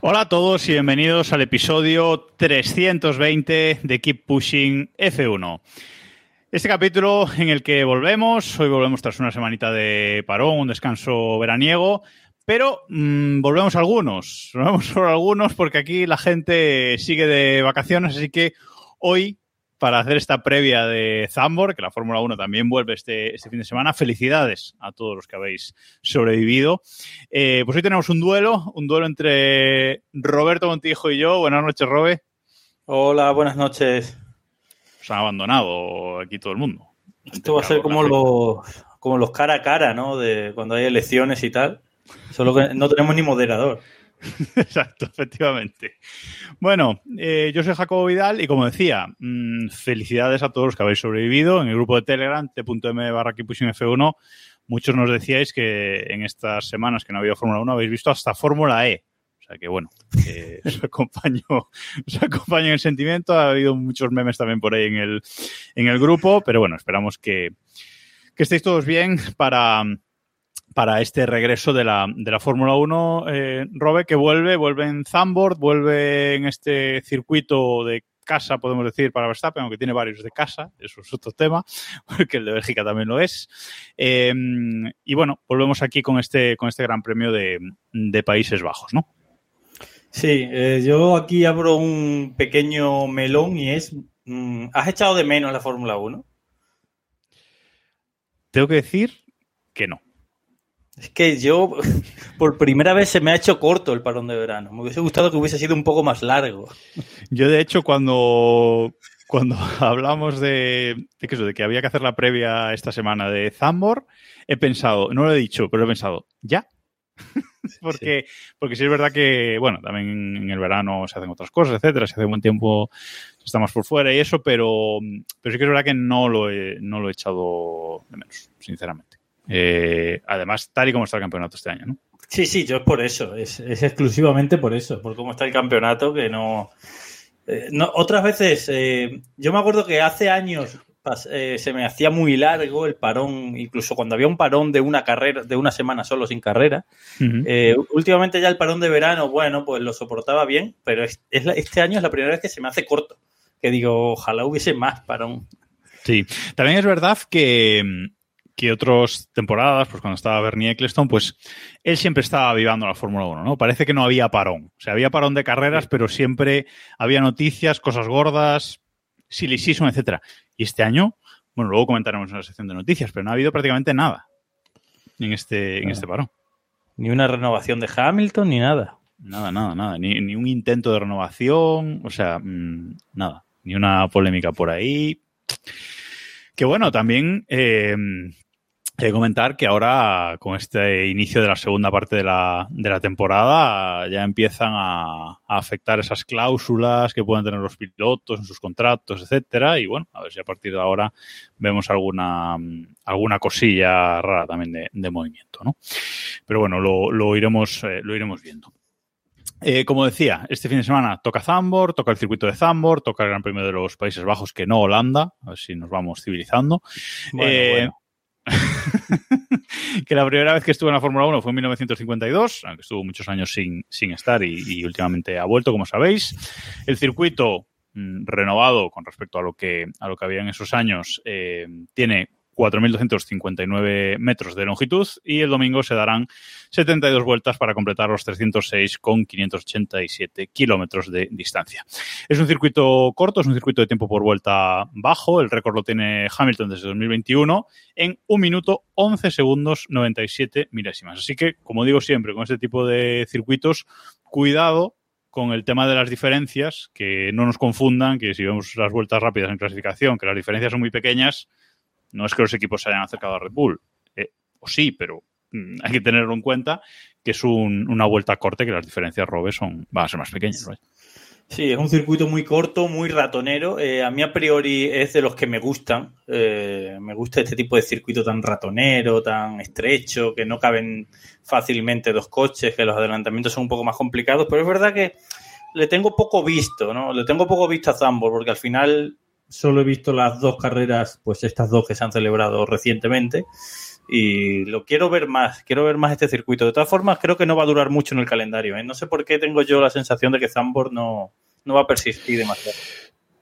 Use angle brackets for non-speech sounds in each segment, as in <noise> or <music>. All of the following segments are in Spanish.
Hola a todos y bienvenidos al episodio 320 de Keep Pushing F1. Este capítulo en el que volvemos, hoy volvemos tras una semanita de parón, un descanso veraniego, pero mm, volvemos algunos, volvemos <laughs> solo algunos porque aquí la gente sigue de vacaciones, así que hoy para hacer esta previa de Zambor, que la Fórmula 1 también vuelve este, este fin de semana. Felicidades a todos los que habéis sobrevivido. Eh, pues hoy tenemos un duelo, un duelo entre Roberto Montijo y yo. Buenas noches, Robe. Hola, buenas noches. Os han abandonado aquí todo el mundo. Esto va a ser como los, como los cara a cara, ¿no? De cuando hay elecciones y tal. Solo que no tenemos ni moderador. <laughs> Exacto, efectivamente. Bueno, eh, yo soy Jacobo Vidal y como decía, mmm, felicidades a todos los que habéis sobrevivido. En el grupo de Telegram, t.m barra F1, muchos nos decíais que en estas semanas que no había Fórmula 1 habéis visto hasta Fórmula E. O sea que bueno, eh, <laughs> os, acompaño, os acompaño en el sentimiento. Ha habido muchos memes también por ahí en el, en el grupo, pero bueno, esperamos que, que estéis todos bien para para este regreso de la, de la Fórmula 1. Eh, Robe, que vuelve, vuelve en Zandvoort, vuelve en este circuito de casa, podemos decir, para Verstappen, aunque tiene varios de casa, eso es otro tema, <laughs> porque el de Bélgica también lo es. Eh, y bueno, volvemos aquí con este, con este Gran Premio de, de Países Bajos, ¿no? Sí, eh, yo aquí abro un pequeño melón y es, mmm, ¿has echado de menos la Fórmula 1? Tengo que decir que no. Es que yo, <laughs> por primera vez se me ha hecho corto el parón de verano. Me hubiese gustado que hubiese sido un poco más largo. Yo, de hecho, cuando, cuando <laughs> hablamos de, de, que eso, de que había que hacer la previa esta semana de Zambor, he pensado, no lo he dicho, pero he pensado, ¿ya? <laughs> porque, sí. porque sí es verdad que, bueno, también en el verano se hacen otras cosas, etcétera, se hace buen tiempo, estamos por fuera y eso, pero, pero sí que es verdad que no lo he, no lo he echado de menos, sinceramente. Eh, además, tal y como está el campeonato este año, ¿no? Sí, sí, yo es por eso, es, es exclusivamente por eso, por cómo está el campeonato, que no... Eh, no otras veces, eh, yo me acuerdo que hace años se me hacía muy largo el parón, incluso cuando había un parón de una carrera, de una semana solo sin carrera. Uh -huh. últimamente ya el parón de verano, bueno, pues lo soportaba bien, pero es, es la, este año es la primera vez que se me hace corto, que digo, ojalá hubiese más parón. Sí, también es verdad que que otras temporadas, pues cuando estaba Bernie Eccleston, pues él siempre estaba avivando la Fórmula 1, ¿no? Parece que no había parón. O sea, había parón de carreras, pero siempre había noticias, cosas gordas, silly season, etcétera. Y este año, bueno, luego comentaremos en la sección de noticias, pero no ha habido prácticamente nada en este, en este parón. Ni una renovación de Hamilton, ni nada. Nada, nada, nada. Ni, ni un intento de renovación, o sea, mmm, nada. Ni una polémica por ahí. Que bueno, también eh, He de comentar que ahora, con este inicio de la segunda parte de la, de la temporada, ya empiezan a, a, afectar esas cláusulas que pueden tener los pilotos en sus contratos, etcétera. Y bueno, a ver si a partir de ahora vemos alguna, alguna cosilla rara también de, de movimiento, ¿no? Pero bueno, lo, lo iremos, eh, lo iremos viendo. Eh, como decía, este fin de semana toca Zambor, toca el circuito de Zambor, toca el Gran Premio de los Países Bajos, que no Holanda, a ver si nos vamos civilizando. Bueno, eh, bueno <laughs> que la primera vez que estuvo en la Fórmula 1 fue en 1952, aunque estuvo muchos años sin, sin estar y, últimamente ha vuelto, como sabéis. El circuito mmm, renovado con respecto a lo que, a lo que había en esos años eh, tiene 4.259 metros de longitud y el domingo se darán 72 vueltas para completar los 306 con 587 kilómetros de distancia. Es un circuito corto, es un circuito de tiempo por vuelta bajo. El récord lo tiene Hamilton desde 2021 en 1 minuto 11 segundos 97 milésimas. Así que, como digo siempre, con este tipo de circuitos, cuidado con el tema de las diferencias, que no nos confundan, que si vemos las vueltas rápidas en clasificación, que las diferencias son muy pequeñas, no es que los equipos se hayan acercado a Red Bull. Eh, o sí, pero mm, hay que tenerlo en cuenta que es un- una vuelta a corte que las diferencias Robe son, van a ser más pequeñas. Sí, es un circuito muy corto, muy ratonero. Eh, a mí a priori es de los que me gustan. Eh, me gusta este tipo de circuito tan ratonero, tan estrecho, que no caben fácilmente dos coches, que los adelantamientos son un poco más complicados. Pero es verdad que le tengo poco visto, ¿no? Le tengo poco visto a Zambor, porque al final solo he visto las dos carreras, pues estas dos que se han celebrado recientemente. Y lo quiero ver más, quiero ver más este circuito. De todas formas, creo que no va a durar mucho en el calendario. ¿eh? No sé por qué tengo yo la sensación de que Zambor no, no va a persistir demasiado.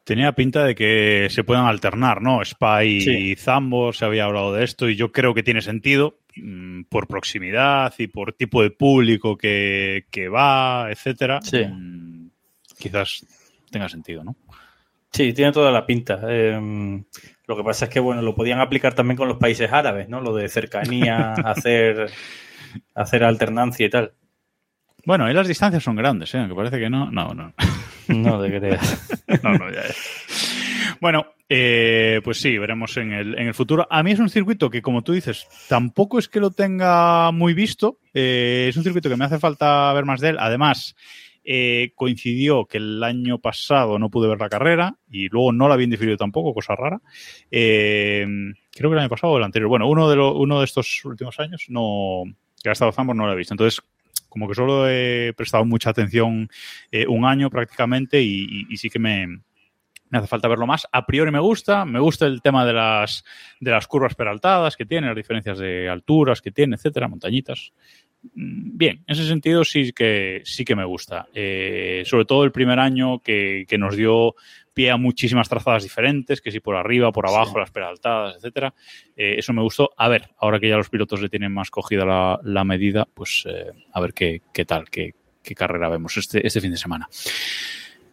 Tenía pinta de que se puedan alternar, ¿no? Spy y Sí. Zambor, se había hablado de esto y yo creo que tiene sentido mm, por proximidad y por tipo de público que, que va, etcétera. Sí. Mm, Quizás tenga sentido, ¿no? Sí, tiene toda la pinta. Eh, lo que pasa es que, bueno, lo podían aplicar también con los países árabes, ¿no? Lo de cercanía, <laughs> hacer, hacer alternancia y tal. Bueno, ahí las distancias son grandes, ¿eh? Aunque parece que no. No, no. No te creas. <laughs> No, no, ya, ya. Bueno, eh, pues sí, veremos en el, en el futuro. A mí es un circuito que, como tú dices, tampoco es que lo tenga muy visto. Eh, es un circuito que me hace falta ver más de él. Además, eh, coincidió que el año pasado no pude ver la carrera y luego no la había indiferido tampoco, cosa rara. Eh, creo que el año pasado o el anterior. Bueno, uno de, lo- uno de estos últimos años no, que ha estado Zambor no lo he visto. Entonces, como que solo he prestado mucha atención eh, un año prácticamente y, y- y sí que me, me hace falta verlo más. A priori me gusta, me gusta el tema de las, de las curvas peraltadas que tiene, las diferencias de alturas que tiene, etcétera, montañitas. Mm, Bien, en ese sentido sí que, sí que me gusta. Eh, sobre todo el primer año que, que nos dio pie a muchísimas trazadas diferentes, que si por arriba, por abajo, las peraltadas, etcétera. Eh, eso me gustó. A ver, ahora que ya los pilotos le tienen más cogida la, la medida, pues eh, a ver qué, qué tal, qué, qué carrera vemos este, este fin de semana.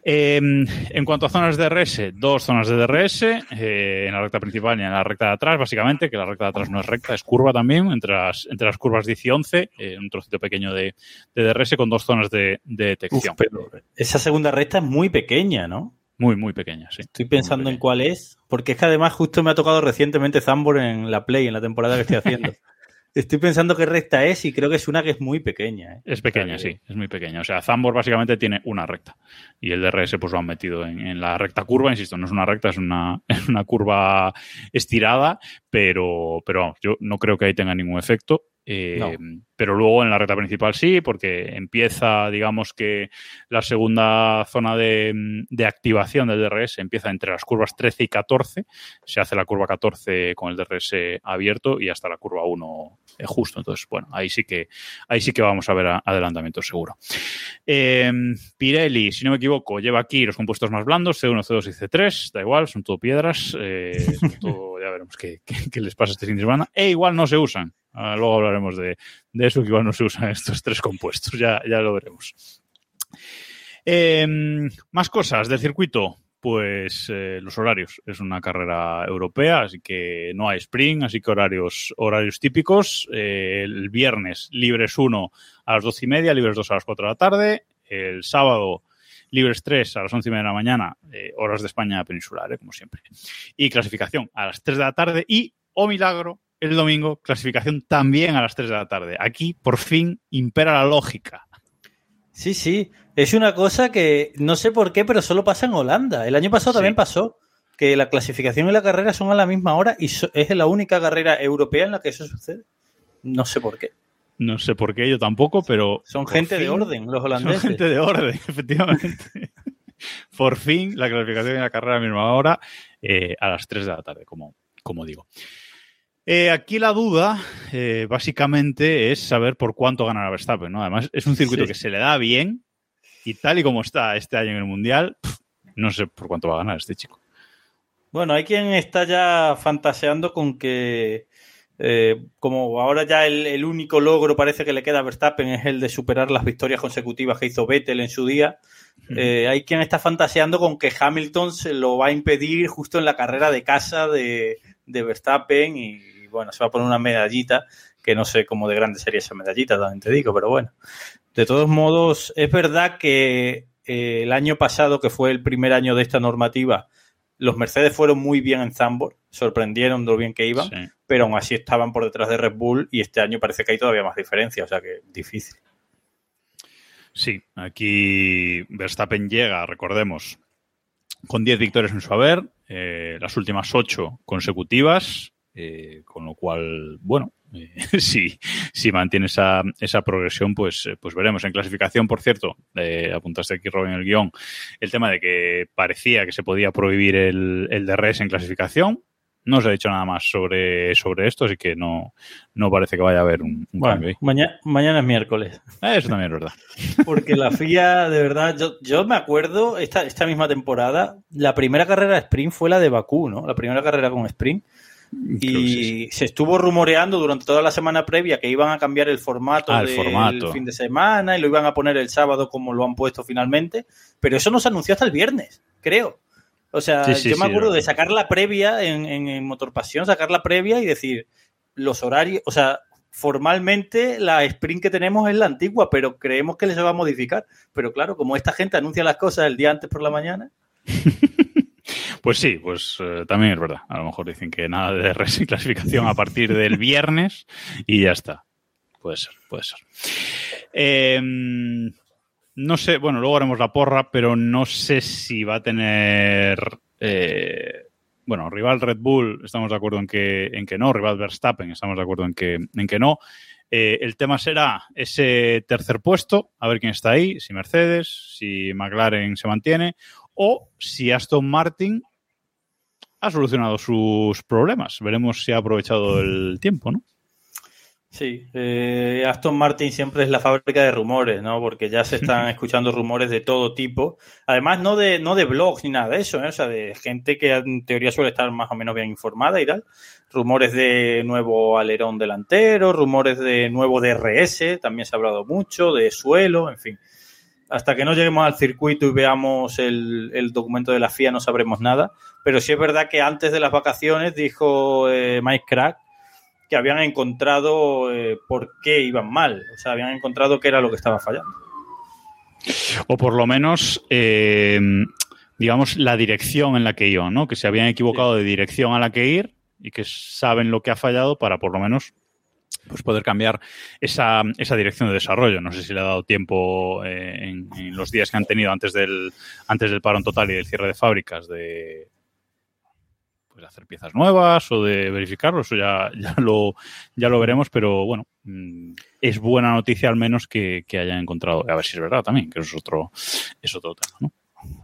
Eh, en cuanto a zonas de DRS, dos zonas de DRS, eh, en la recta principal y en la recta de atrás, básicamente, que la recta de atrás no es recta, es curva también, entre las, entre las curvas 10 y 11, eh, un trocito pequeño de, de DRS con dos zonas de, de detección. Uf, pero esa segunda recta es muy pequeña, ¿no? Muy, muy pequeña, sí. Estoy pensando en cuál es, porque es que además justo me ha tocado recientemente Zambor en la Play, en la temporada que estoy haciendo. <laughs> Estoy pensando qué recta es y creo que es una que es muy pequeña. ¿eh? Es pequeña, sí, es muy pequeña. O sea, Zambor básicamente tiene una recta y el DRS pues lo han metido en, en la recta curva, insisto, no es una recta, es una, <laughs> es una curva estirada, pero, pero vamos, yo no creo que ahí tenga ningún efecto. Eh. Pero luego en la recta principal sí, porque empieza, digamos que la segunda zona de, de activación del DRS empieza entre las curvas 13 y 14. Se hace la curva 14 con el DRS abierto y hasta la curva 1 eh, justo. Entonces, bueno, ahí sí que, ahí sí que vamos a ver adelantamiento seguro. Eh, Pirelli, si no me equivoco, lleva aquí los compuestos más blandos, C1, C2 y C3, da igual, son todo piedras, eh, son todo- ya veremos qué, les pasa este fin de semana, e igual no se usan. Ah, luego hablaremos de, eso, que igual no se usan <laughs> estos tres compuestos, ya, ya lo veremos. Eh, más cosas del circuito. Pues eh, los horarios. Es una carrera europea, así que no hay sprint, así que horarios, horarios típicos. Eh, el viernes libres 1 a las 12 y media, libres 2 a las 4 de la tarde. El sábado libres 3 a las 11 y media de la mañana, eh, horas de España peninsular, eh, como siempre. Y clasificación a las 3 de la tarde y, oh milagro, el domingo, clasificación también a las 3 de la tarde. Aquí, por fin, impera la lógica. Sí, sí. Es una cosa que no sé por qué, pero solo pasa en Holanda. El año pasado Sí. también pasó que la clasificación y la carrera son a la misma hora y es la única carrera europea en la que eso sucede. No sé por qué. No sé por qué, yo tampoco, pero... Son gente de orden, los Son holandeses. gente de orden, <laughs> efectivamente. Por fin, la clasificación y la carrera a la misma hora, eh, a las 3 de la tarde, como, como digo. Eh, aquí la duda, eh, básicamente, es saber por cuánto ganará Verstappen, ¿no? Además, es un circuito Sí. que se le da bien y tal y como está este año en el Mundial, pff, no sé por cuánto va a ganar este chico. Bueno, hay quien está ya fantaseando con que, eh, como ahora ya el, el único logro parece que le queda a Verstappen es el de superar las victorias consecutivas que hizo Vettel en su día, eh, hay quien está fantaseando con que Hamilton se lo va a impedir justo en la carrera de casa de, de Verstappen y, bueno, se va a poner una medallita que no sé cómo de grande sería esa medallita, también te digo, pero bueno. De todos modos, es verdad que eh, el año pasado, que fue el primer año de esta normativa, los Mercedes fueron muy bien en Zambor. sorprendieron de lo bien que iban, Sí. Pero aún así estaban por detrás de Red Bull y este año parece que hay todavía más diferencia, o sea que difícil. Sí, aquí Verstappen llega, recordemos, con 10 victorias en su haber, eh, las últimas 8 consecutivas, eh, con lo cual, bueno, eh, <laughs> si, si mantiene esa, esa progresión, pues, pues veremos. En clasificación, por cierto, eh, apuntaste aquí, Robin, el guion, el tema de que parecía que se podía prohibir el, el DRS en clasificación. No se ha dicho nada más sobre, sobre esto, así que no, no parece que vaya a haber un, un Bueno, cambio ahí. mañana, mañana es miércoles. Eh, Eso también es verdad. <laughs> Porque la FIA, de verdad, yo, yo me acuerdo, esta, esta misma temporada, la primera carrera de sprint fue la de Bakú, ¿no? La primera carrera con sprint. Y sí, se estuvo rumoreando durante toda la semana previa que iban a cambiar el formato Ah, el del formato. fin de semana y lo iban a poner el sábado como lo han puesto finalmente. Pero eso no se anunció hasta el viernes, creo. O sea, Sí, sí, yo me acuerdo de sacar la previa en, en, en Motor Pasión, sacar la previa y decir los horarios, o sea, formalmente la sprint que tenemos es la antigua, pero creemos que se va a modificar. Pero claro, como esta gente anuncia las cosas el día antes por la mañana, <laughs> Pues sí, pues eh, también es verdad. A lo mejor dicen que nada de <laughs> DRS en clasificación a partir del viernes y ya está. Puede ser, puede ser. Eh, no sé, bueno, luego haremos la porra, pero no sé si va a tener. eh, bueno, rival Red Bull, estamos de acuerdo en que, en que no. Rival Verstappen, estamos de acuerdo en que, en que no. Eh, el tema será ese tercer puesto, a ver quién está ahí, si Mercedes, si McLaren se mantiene, o si Aston Martin ha solucionado sus problemas. Veremos si ha aprovechado el tiempo, ¿no? Sí, eh, Aston Martin siempre es la fábrica de rumores, ¿no? Porque ya se están <laughs> escuchando rumores de todo tipo. Además, no de, no de blogs ni nada de eso, ¿eh? O sea, de gente que en teoría suele estar más o menos bien informada y tal. Rumores de nuevo alerón delantero, rumores de nuevo DRS, también se ha hablado mucho, de suelo, en fin. Hasta que no lleguemos al circuito y veamos el, el documento de la FIA no sabremos nada. Pero sí es verdad que antes de las vacaciones dijo eh, Mike Crack que habían encontrado eh, por qué iban mal. O sea, habían encontrado qué era lo que estaba fallando. O por lo menos, eh, digamos, la dirección en la que iban, ¿no? Que se habían equivocado de dirección a la que ir y que saben lo que ha fallado para por lo menos pues poder cambiar esa, esa dirección de desarrollo. No sé si le ha dado tiempo eh, en, en los días que han tenido antes del, antes del parón total y del cierre de fábricas de pues, hacer piezas nuevas o de verificarlo. Eso ya, ya, lo, ya lo veremos, pero bueno, mm, es buena noticia al menos que, que hayan encontrado. A ver si es verdad también, que eso es otro, es otro tema, ¿no?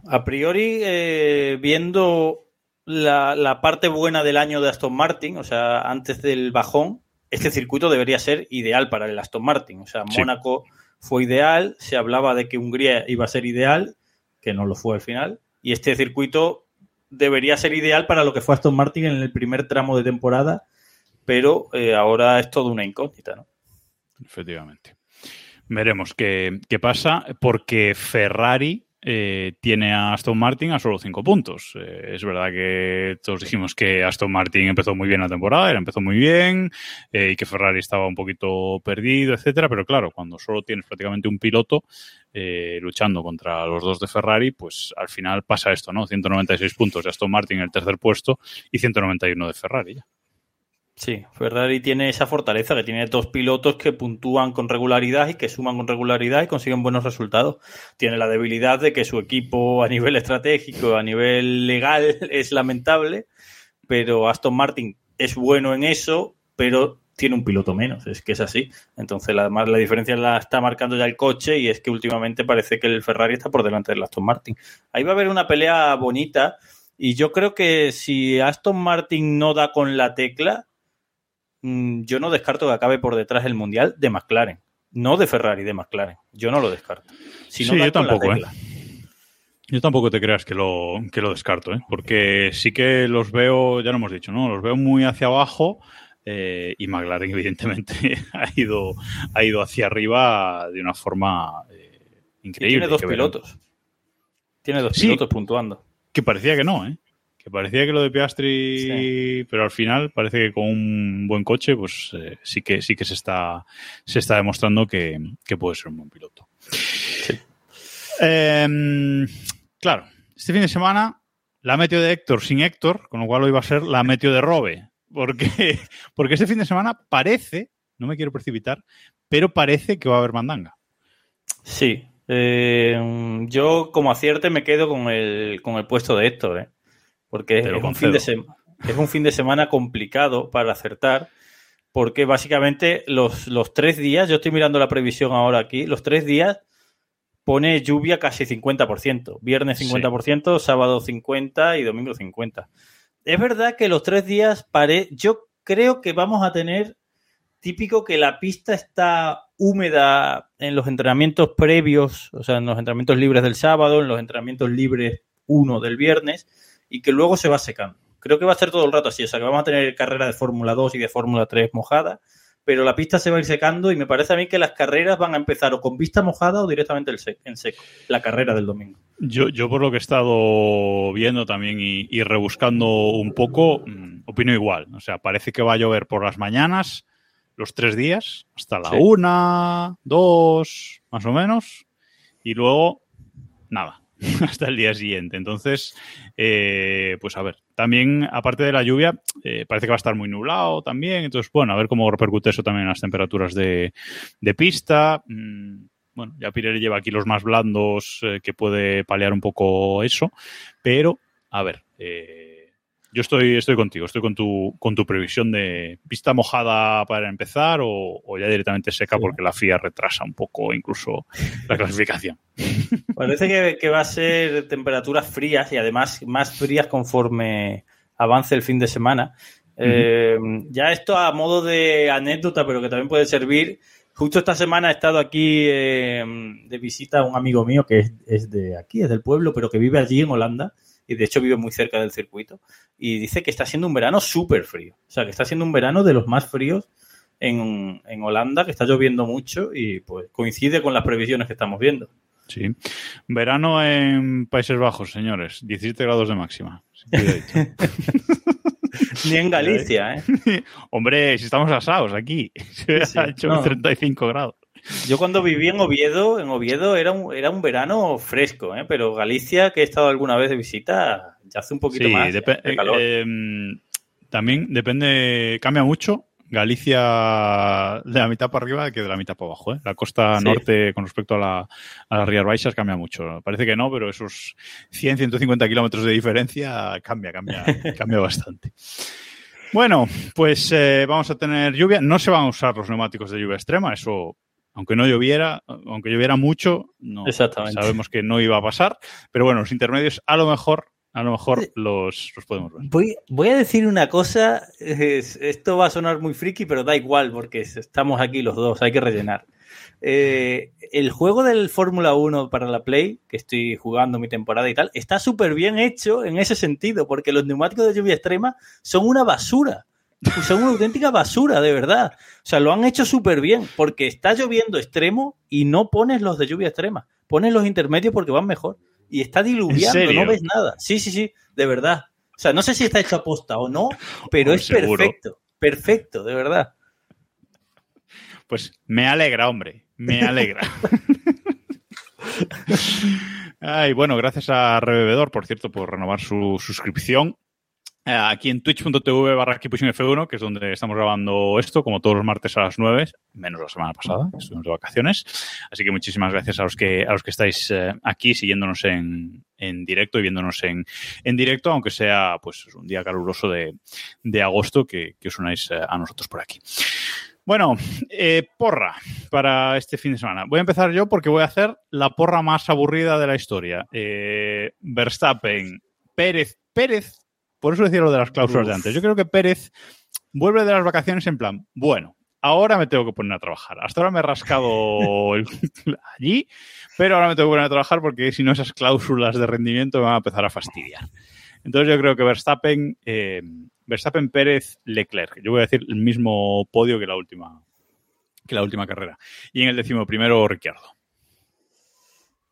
A priori, eh, viendo la, la parte buena del año de Aston Martin, o sea, antes del bajón, este circuito debería ser ideal para el Aston Martin. O sea, Sí. Mónaco fue ideal, se hablaba de que Hungría iba a ser ideal, que no lo fue al final, y este circuito debería ser ideal para lo que fue Aston Martin en el primer tramo de temporada, pero eh, ahora es toda una incógnita, ¿no? Efectivamente. Veremos qué, qué pasa, porque Ferrari eh, tiene a Aston Martin a solo cinco puntos. Eh, es verdad que todos dijimos que Aston Martin empezó muy bien la temporada, empezó muy bien, eh, y que Ferrari estaba un poquito perdido, etcétera, pero claro, cuando solo tienes prácticamente un piloto eh, luchando contra los dos de Ferrari, pues al final pasa esto, ¿no? 196 puntos de Aston Martin en el tercer puesto y 191 de Ferrari. ya. Sí, Ferrari tiene esa fortaleza, que tiene dos pilotos que puntúan con regularidad y que suman con regularidad y consiguen buenos resultados. Tiene la debilidad de que su equipo a nivel estratégico, a nivel legal, <laughs> es lamentable, pero Aston Martin es bueno en eso, pero tiene un piloto menos, es que es así. Entonces, la, la diferencia la está marcando ya el coche y es que últimamente parece que el Ferrari está por delante del Aston Martin. Ahí va a haber una pelea bonita y yo creo que si Aston Martin no da con la tecla, yo no descarto que acabe por detrás el Mundial de McLaren. No de Ferrari, de McLaren. Yo no lo descarto. Si no Sí, yo tampoco, ¿eh? Yo tampoco te creas que lo, que lo descarto, ¿eh? porque sí que los veo, ya lo hemos dicho, ¿no? Los veo muy hacia abajo eh, y McLaren <laughs> evidentemente ha ido, ha ido hacia arriba de una forma eh, Y increíble. tiene dos pilotos. Tiene dos Sí. pilotos puntuando. Que parecía que no, ¿eh? Que parecía que lo de Piastri, pero al final parece que con un buen coche, pues eh, sí que sí que se está se está demostrando que, que puede ser un buen piloto. Em, claro, este fin de semana la meteo de Héctor sin Héctor, con lo cual hoy va a ser la meteo de Robe. Porque, <laughs> porque este fin de semana parece, no me quiero precipitar, pero parece que va a haber mandanga. Sí. Eh, yo, como acierte, me quedo con el, con el puesto de Héctor, ¿eh? Porque es un, fin de es un, fin de semana complicado para acertar. Porque básicamente los, los tres días, yo estoy mirando la previsión ahora aquí, los tres días pone lluvia casi 50%. Viernes 50%, sábado 50% y domingo 50%. Es verdad que los tres días pare... Yo creo que vamos a tener típico que la pista está húmeda en los entrenamientos previos, o sea, en los entrenamientos libres del sábado, en los entrenamientos libres 1 del viernes, y que luego se va secando. Creo que va a ser todo el rato así, o sea, que vamos a tener carrera de Fórmula 2 y de Fórmula 3 mojada, pero la pista se va a ir secando y me parece a mí que las carreras van a empezar o con pista mojada o directamente en seco, la carrera del domingo. Yo, yo por lo que he estado viendo también y, rebuscando un poco, mm, opino igual. O sea, parece que va a llover por las mañanas los tres días, hasta la una, dos, más o menos, y luego nada. <laughs> hasta el día siguiente. Entonces, eh, pues a ver, también aparte de la lluvia, eh, parece que va a estar muy nublado también. Entonces, bueno, a ver cómo repercute eso también en las temperaturas de, pista. Mm, bueno, ya Pirelli lleva aquí los más blandos eh, que puede paliar un poco eso, pero a ver, yo estoy, estoy contigo, estoy con tu, con tu previsión de pista mojada para empezar o, ya directamente seca porque la FIA retrasa un poco incluso la clasificación. <laughs> Parece que, va a ser temperaturas frías y además más frías conforme avance el fin de semana. Eh, ya esto a modo de anécdota, pero que también puede servir. Justo esta semana he estado aquí eh, de visita a un amigo mío que es, es de aquí, es del pueblo, pero que vive allí en Holanda y de hecho vive muy cerca del circuito, y dice que está siendo un verano súper frío. O sea, que está siendo un verano de los más fríos en, Holanda, que está lloviendo mucho y pues coincide con las previsiones que estamos viendo. Sí. Verano en Países Bajos, señores. 17 grados de máxima. <laughs> Ni en Galicia, <laughs> ¿eh? Hombre, si estamos asados aquí. <laughs> Se ha hecho 35 grados. Yo cuando viví en Oviedo, en Oviedo era un, era un verano fresco, ¿eh? pero Galicia, que he estado alguna vez de visita, ya hace un poquito más de calor. Eh, em, también depende, cambia mucho. Galicia de la mitad para arriba que de la mitad para abajo. ¿eh? La costa norte con respecto a, la, a las Rías Baixas cambia mucho. Parece que no, pero esos 100, 150 kilómetros de diferencia cambia, cambia, <laughs> cambia bastante. Bueno, pues eh, vamos a tener lluvia. No se van a usar los neumáticos de lluvia extrema, eso aunque no lloviera, aunque lloviera mucho, no sabemos que no iba a pasar. Pero bueno, los intermedios a lo mejor, a lo mejor los, podemos ver. Voy, voy, a decir una cosa, esto va a sonar muy friki, pero da igual porque estamos aquí los dos, hay que rellenar. Eh, el juego del Fórmula 1 para la Play, que estoy jugando mi temporada y tal, está súper bien hecho en ese sentido, porque los neumáticos de lluvia extrema son una basura. <laughs> Son una auténtica basura, de verdad. O sea, lo han hecho súper bien, porque está lloviendo extremo y no pones los de lluvia extrema. Pones los intermedios porque van mejor. Y está diluviando, no ves nada. Sí, sí, sí, de verdad. O sea, no sé si está hecho a posta o no, pero es perfecto. Perfecto, de verdad. Pues me alegra, hombre. Me alegra. <laughs> Ay, bueno, gracias a Rebebedor, por cierto, por renovar su suscripción. Eh, aquí en twitch.tv barra F1, que es donde estamos grabando esto, como todos los martes a las 9, menos la semana pasada, que estuvimos de vacaciones. Así que muchísimas gracias a los que, a los que estáis eh, aquí siguiéndonos en, en, directo y viéndonos en, en, directo, aunque sea pues un día caluroso de, de agosto que, os unáis eh, a nosotros por aquí. Bueno, porra para este fin de semana. Voy a empezar yo porque voy a hacer la porra más aburrida de la historia. Verstappen, Pérez, Pérez por eso decía lo de las cláusulas de antes. Yo creo que Pérez vuelve de las vacaciones en plan, bueno, ahora me tengo que poner a trabajar. Hasta ahora me he rascado <laughs> allí, pero ahora me tengo que poner a trabajar porque si no esas cláusulas de rendimiento me van a empezar a fastidiar. Entonces yo creo que Verstappen, eh, Verstappen, Pérez, Leclerc. Yo voy a decir el mismo podio que la última, que la última carrera. Y en el décimo primero, Ricciardo.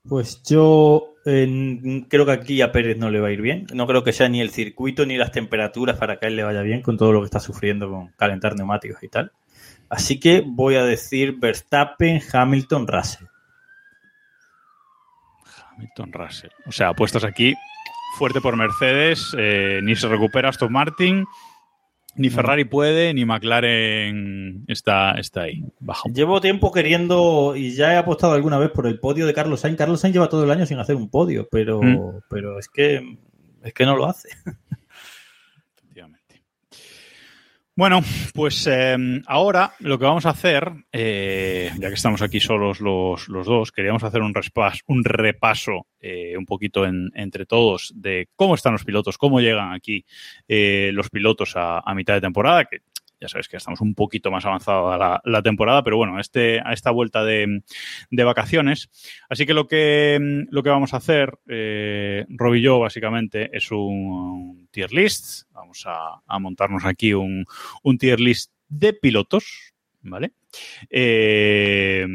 Pues yo creo que aquí a Pérez no le va a ir bien. No creo que sea ni el circuito ni las temperaturas para que a él le vaya bien con todo lo que está sufriendo con calentar neumáticos y tal. Así que voy a decir Verstappen, Hamilton, Russell. Hamilton, Russell. O sea, puestos aquí fuerte por Mercedes, eh, ni se recupera Aston Martin, ni Ferrari puede, ni McLaren está, está ahí, bajo. Llevo tiempo queriendo, y ya he apostado alguna vez por el podio de Carlos Sainz. Carlos Sainz lleva todo el año sin hacer un podio, pero, Mm. pero es que es que no lo hace. Bueno, pues eh, ahora lo que vamos a hacer, eh, ya que estamos aquí solos los, los dos, queríamos hacer un, respas- un repaso eh, un poquito en- entre todos de cómo están los pilotos, cómo llegan aquí eh, los pilotos a, mitad de temporada, ya sabes que estamos un poquito más avanzada la, temporada, pero bueno, este, a esta vuelta de, de vacaciones. Así que lo que, lo que vamos a hacer, eh, Rob y yo, básicamente, es un tier list. Vamos a, a montarnos aquí un, un tier list de pilotos, ¿vale? Eh,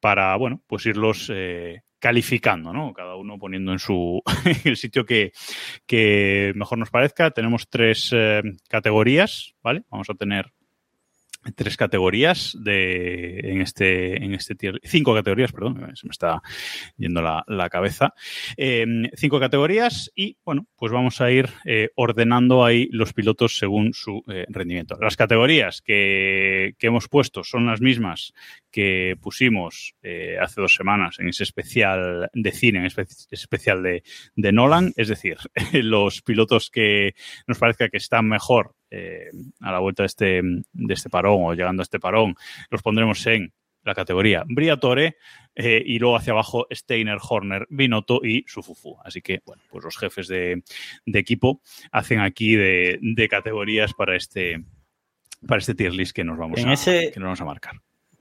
para, bueno, pues irlos eh, calificando, ¿no? Cada uno poniendo en su <laughs> el sitio que, que mejor nos parezca. Tenemos tres eh, categorías, ¿vale? Vamos a tener tres categorías de en este en este tier cinco categorías perdón se me está yendo la, la cabeza. Eh, cinco categorías y bueno pues vamos a ir eh, ordenando ahí los pilotos según su eh, rendimiento. Las categorías que, que hemos puesto son las mismas que pusimos eh, hace dos semanas en ese especial de cine en ese espe- especial de, de Nolan. Es decir <laughs> los pilotos que nos parezca que están mejor eh, a la vuelta de este, de este parón o llegando a este parón, los pondremos en la categoría Briatore eh, y luego hacia abajo Steiner, Horner, Binotto y Sufufu. Así que, bueno, pues los jefes de, de equipo hacen aquí de, de categorías para este para este tier list que nos vamos, En a, ese- que nos vamos a marcar.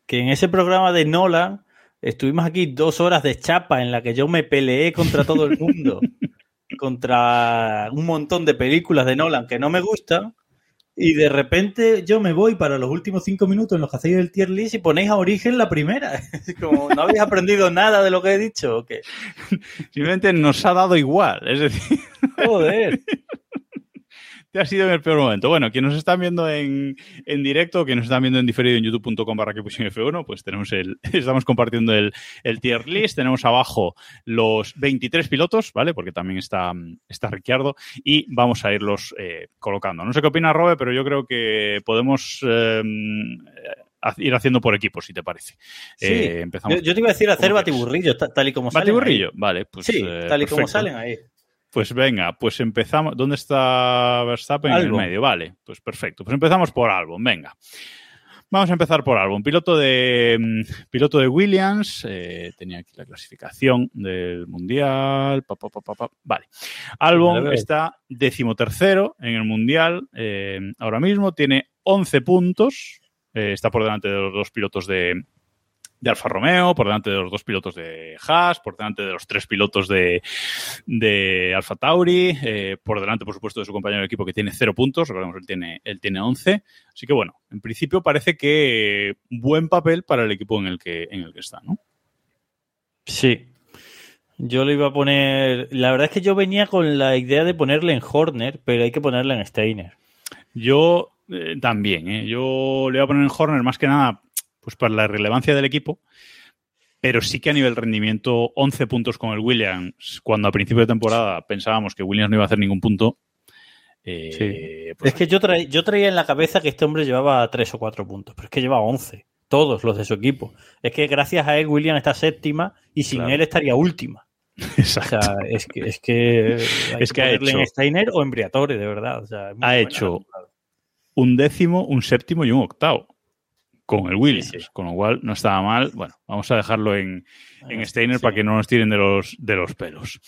Que en ese programa de Nolan estuvimos aquí dos horas de chapa en la que yo me peleé contra todo el mundo, <laughs> contra un montón de películas de Nolan que no me gustan. Y de repente yo me voy para los últimos cinco minutos en los que hacéis el tier list y ponéis a origen la primera. <laughs> Es como, ¿no habéis aprendido nada de lo que he dicho? ¿o qué? Simplemente nos ha dado igual. Es decir, Joder. Te ha sido en el peor momento. Bueno, quienes nos están viendo en, en directo, quienes nos están viendo en diferido en youtube.com barra que pusieron F1, pues tenemos el, <laughs> estamos compartiendo el, el tier list. Tenemos abajo los 23 pilotos, ¿vale? Porque también está, está Ricciardo y vamos a irlos eh, colocando. No sé qué opina Robe, pero yo creo que podemos eh, ha- ir haciendo por equipos, si te parece. Sí. Eh, empezamos. Yo, yo te iba a decir hacer batiburrillos, ta- tal y como salen. Batiburrillo, ahí. vale, pues. Sí, eh, tal y como salen ahí. Pues venga, pues empezamos. ¿Dónde está Verstappen? En el medio, vale. Pues perfecto. Pues empezamos por Albon, venga. Vamos a empezar por Albon. Piloto de, mm, piloto de Williams. eh, tenía aquí la clasificación del Mundial. pa. Vale. Albon está decimotercero en el Mundial. eh, ahora mismo tiene 11 puntos. eh, está por delante de los dos pilotos de, de Alfa Romeo, por delante de los dos pilotos de Haas, por delante de los tres pilotos de, de Alfa Tauri, eh, por delante, por supuesto, de su compañero de equipo que tiene cero puntos, recordemos, él tiene, él tiene 11. Así que, bueno, en principio parece que buen papel para el equipo en el que, en el que está, ¿no? Sí. Yo le iba a poner. La verdad es que yo venía con la idea de ponerle en Horner, pero hay que ponerle en Steiner. Yo eh, también, ¿eh? yo le voy a poner en Horner más que nada pues para la relevancia del equipo, pero sí que a nivel rendimiento 11 puntos con el Williams, cuando a principio de temporada pensábamos que Williams no iba a hacer ningún punto. eh, pues Es que yo, traía, yo traía en la cabeza que este hombre llevaba 3 o 4 puntos, pero es que lleva 11. Todos los de su equipo. Es que gracias a él, William está séptima y sin Claro. él estaría última. O Exacto. sea, es que, es que, <laughs> hay Es que ha hecho- en Steiner o en Briatore, de verdad. O sea, Ha hecho- temporada. un décimo, un séptimo y un octavo con el Williams, Sí, sí. con lo cual no estaba mal. Bueno, vamos a dejarlo en, en Ah, Steiner sí. para que no nos tiren de los, de los pelos.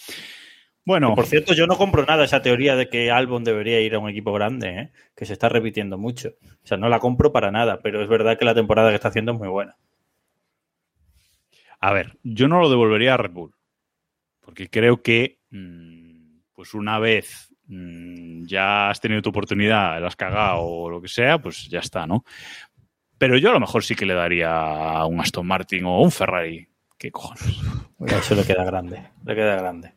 Bueno, Que, por cierto, yo no compro nada esa teoría de que Albon debería ir a un equipo grande, ¿eh? que se está repitiendo mucho. O sea, no la compro para nada, pero es verdad que la temporada que está haciendo es muy buena. a ver, yo no lo devolvería a Red Bull, porque creo que, mm, pues una vez mm, ya has tenido tu oportunidad, la has cagado o lo que sea, pues ya está, ¿no? Pero yo a lo mejor sí que le daría un Aston Martin o un Ferrari. ¿Qué cojones? <laughs> Eso le queda grande, le queda grande.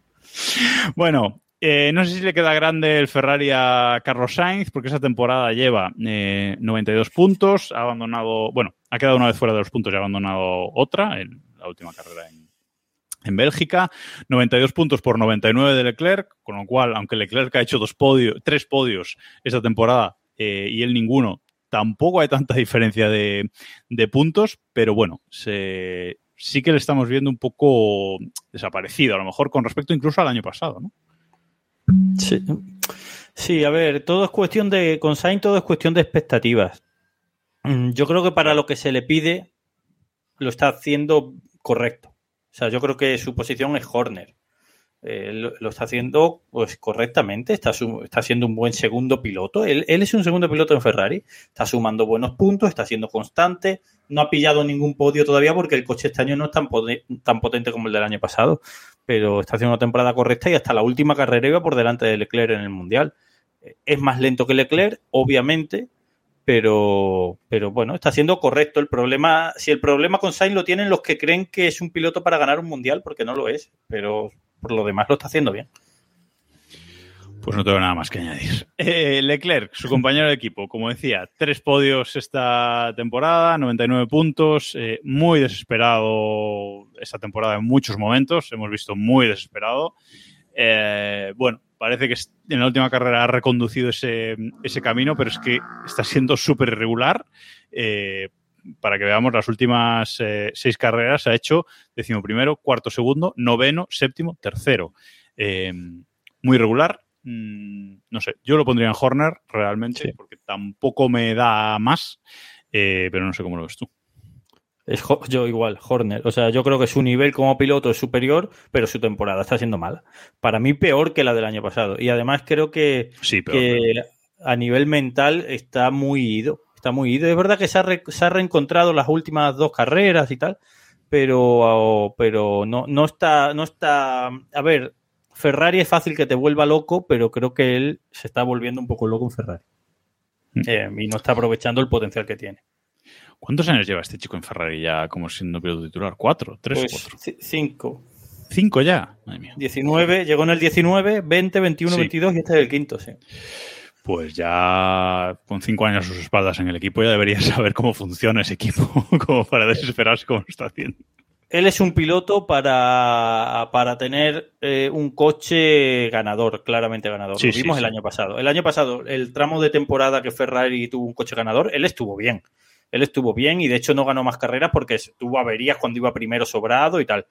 Bueno, eh, no sé si le queda grande el Ferrari a Carlos Sainz, porque esa temporada lleva eh, 92 puntos, ha abandonado, bueno, ha quedado una vez fuera de los puntos y ha abandonado otra, en la última carrera en, en Bélgica, 92 puntos por 99 de Leclerc, con lo cual, aunque Leclerc ha hecho dos podios, tres podios esta temporada eh, y él ninguno, tampoco hay tanta diferencia de, de puntos, pero bueno, sí que le estamos viendo un poco desaparecido, a lo mejor con respecto incluso al año pasado, ¿no? Sí. Sí, a ver, todo es cuestión de. Con Sainz todo es cuestión de expectativas. Mm, Yo creo que para lo que se le pide, lo está haciendo correcto. O sea, yo creo que su posición es Horner. Eh, lo, está haciendo pues correctamente, está, está siendo un buen segundo piloto. Él, él es un segundo piloto en Ferrari, está sumando buenos puntos, está siendo constante, no ha pillado ningún podio todavía porque el coche este año no es tan, tan potente como el del año pasado, pero está haciendo una temporada correcta y hasta la última carrera iba por delante de Leclerc en el Mundial. Es más lento que Leclerc, obviamente, pero, pero bueno, está siendo correcto. El problema, si el problema con Sainz lo tienen los que creen que es un piloto para ganar un mundial, porque no lo es, pero por lo demás lo está haciendo bien. Pues no tengo nada más que añadir. Eh, Leclerc, su compañero de equipo, como decía, tres podios esta temporada, 99 puntos, eh, muy desesperado esta temporada en muchos momentos, hemos visto muy desesperado. Eh, bueno, parece que en la última carrera ha reconducido ese, ese camino, pero es que está siendo súper irregular. Eh, para que veamos, las últimas eh, seis carreras ha hecho décimo primero, cuarto segundo, noveno, séptimo, tercero. Eh, muy irregular. Mm, no sé, yo lo pondría en Horner realmente, Sí. porque tampoco me da más, eh, pero no sé cómo lo ves tú. Es yo igual, Horner. O sea, yo creo que su nivel como piloto es superior, pero su temporada está siendo mala. Para mí peor que la del año pasado. Y además creo que, Sí, que a nivel mental está muy ido. Está muy ido. Es verdad que se ha, re- se ha reencontrado las últimas dos carreras y tal, pero, pero no, no está, no está. A ver, Ferrari es fácil que te vuelva loco, pero creo que él se está volviendo un poco loco en Ferrari. Mm. Eh, y no está aprovechando el potencial que tiene. ¿cuántos años lleva este chico en Ferrari ya como siendo piloto titular? ¿Cuatro? ¿Tres Pues, o cuatro? ci- cinco. ¿Cinco ya? Madre mía. 19, llegó en el 19, 20, 21, Sí. 22 y este es el quinto, sí. Pues ya con cinco años a sus espaldas en el equipo ya debería saber cómo funciona ese equipo, <laughs> como para desesperarse como lo está haciendo. Él es un piloto para, para tener eh, un coche ganador, claramente ganador. Sí, Lo vimos sí. el año pasado. El año pasado, el tramo de temporada que Ferrari tuvo un coche ganador, él estuvo bien. Él estuvo bien y de hecho no ganó más carreras porque tuvo averías cuando iba primero sobrado y tal.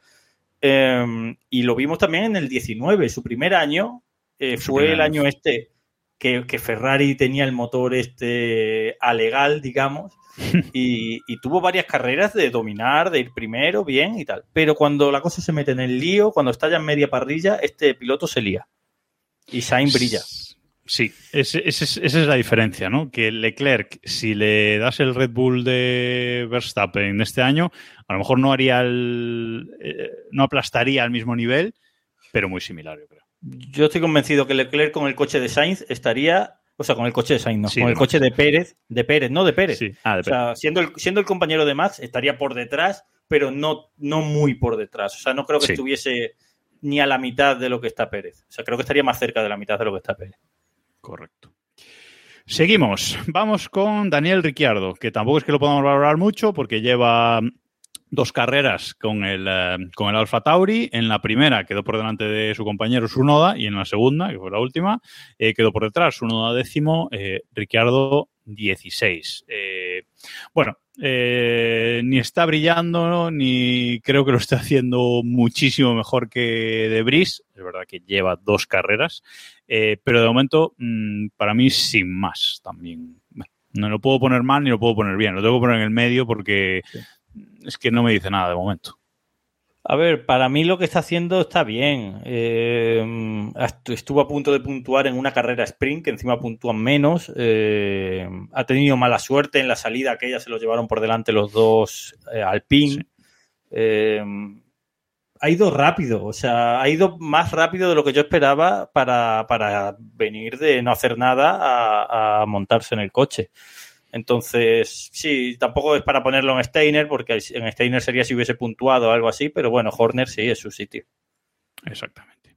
Eh, y lo vimos también en el 19, su primer año eh, fue el año este que, que Ferrari tenía el motor este alegal, digamos, <laughs> y, y tuvo varias carreras de dominar, de ir primero, bien y tal. Pero cuando la cosa se mete en el lío, cuando está ya en media parrilla, este piloto se lía. Y Sainz brilla. Sí, es- esa es la diferencia, ¿no? Que Leclerc, si le das el Red Bull de Verstappen este año, a lo mejor no haría el, eh, no aplastaría al mismo nivel, pero muy similar, yo creo. Yo estoy convencido que Leclerc con el coche de Sainz estaría, o sea, con el coche de Sainz, no, Sí, con el coche de Pérez, de Pérez, no de Pérez. Sí. Ah, de O sea, siendo el, siendo el compañero de Max, estaría por detrás, pero no, no muy por detrás. O sea, no creo que Sí. estuviese ni a la mitad de lo que está Pérez. O sea, creo que estaría más cerca de la mitad de lo que está Pérez. Correcto. Seguimos. Vamos con Daniel Ricciardo, que tampoco es que lo podamos valorar mucho porque lleva dos carreras con el, eh, con el Alfa Tauri. En la primera quedó por delante de su compañero Sunoda y en la segunda, que fue la última, eh, quedó por detrás Sunoda décimo, eh, Ricciardo 16. Eh, bueno, eh, ni está brillando, ni creo que lo está haciendo muchísimo mejor que De Bris. Es verdad que lleva dos carreras, pero de momento, mm, para mí, sin más también. No lo puedo poner mal ni lo puedo poner bien. Lo tengo que poner en el medio porque es que no me dice nada de momento. A ver, para mí lo que está haciendo está bien. Eh, estu- estuvo a punto de puntuar en una carrera sprint, que encima puntúan menos. Eh, ha tenido mala suerte en la salida, aquella se lo llevaron por delante los dos eh, Alpine. Eh, ha ido rápido, o sea, ha ido más rápido de lo que yo esperaba para, para venir de no hacer nada a, a montarse en el coche. Entonces, sí, tampoco es para ponerlo en Steiner, porque en Steiner sería si hubiese puntuado o algo así, pero bueno, Horner sí es su sitio. Exactamente.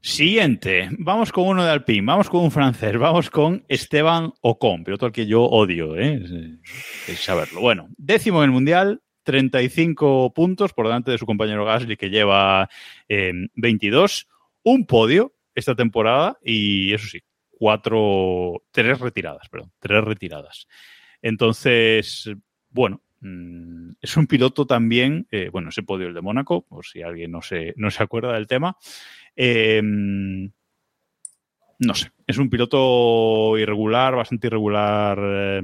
Siguiente, vamos con uno de Alpine, vamos con un francés, vamos con Esteban Ocon, piloto al que yo odio, ¿eh? Es- saberlo. Bueno, décimo en el Mundial, 35 puntos por delante de su compañero Gasly, que lleva eh, 22. Un podio esta temporada y eso sí, cuatro, tres retiradas, perdón, tres retiradas. Entonces, bueno, mm, es un piloto también, eh, bueno, ese podio el de Mónaco, por si alguien no se, no se acuerda del tema. Eh, no sé, es un piloto irregular, bastante irregular eh,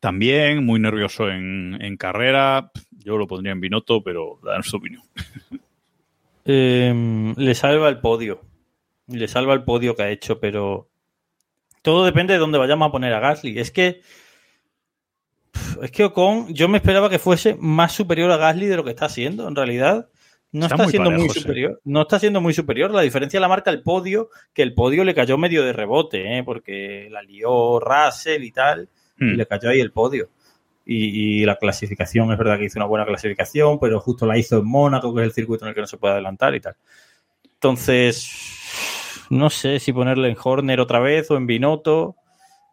también, muy nervioso en, en, carrera. Yo lo pondría en Binotto, pero danos su opinión. Eh, le salva el podio. Le salva el podio que ha hecho, pero todo depende de dónde vayamos a poner a Gasly. Es que es que Ocon, yo me esperaba que fuese más superior a Gasly de lo que está haciendo, en realidad. No está, está muy siendo parejo, muy superior. No está siendo muy superior. La diferencia la marca el podio, que el podio le cayó medio de rebote, ¿eh? porque la lió Russell y tal, hmm. y le cayó ahí el podio. Y, y, la clasificación, es verdad que hizo una buena clasificación, pero justo la hizo en Mónaco, que es el circuito en el que no se puede adelantar y tal. Entonces, no sé si ponerle en Horner otra vez o en Binotto.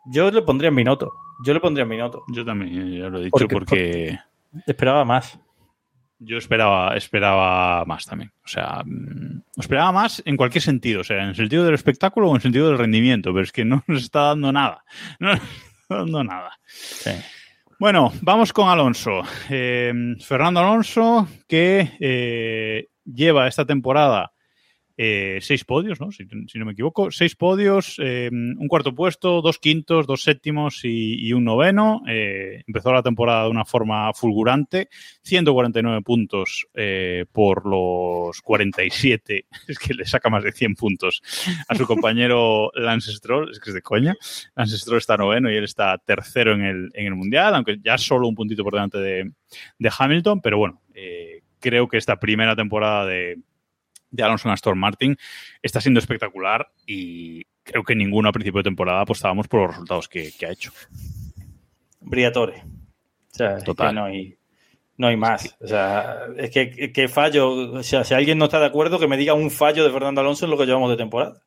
Yo le pondría en Binotto. Yo le pondría en Binotto. Yo también, ya lo he dicho, porque, porque... porque esperaba más. Yo esperaba, esperaba más también. O sea, esperaba más en cualquier sentido. O sea, en el sentido del espectáculo o en el sentido del rendimiento. Pero es que no <laughs> nos está dando nada. No nos está dando nada. Sí. Bueno, vamos con Alonso. Eh, Fernando Alonso, que eh, lleva esta temporada eh, seis podios, ¿no? Si, si, no me equivoco, seis podios, eh, un cuarto puesto, dos quintos, dos séptimos y, y un noveno. Eh, empezó la temporada de una forma fulgurante, 149 puntos por los 47, <laughs> es que le saca más de 100 puntos a su compañero <laughs> Lance Stroll, es que es de coña. Lance Stroll está noveno y él está tercero en el, en el Mundial, aunque ya solo un puntito por delante de, de Hamilton, pero bueno, creo que esta primera temporada de de Alonso en Aston Martin está siendo espectacular y creo que ninguno a principio de temporada apostábamos por los resultados que, que ha hecho. Briatore. O sea, Total. Es que no hay, no hay más. O sea, es que, que fallo. O sea, si alguien no está de acuerdo, que me diga un fallo de Fernando Alonso en lo que llevamos de temporada.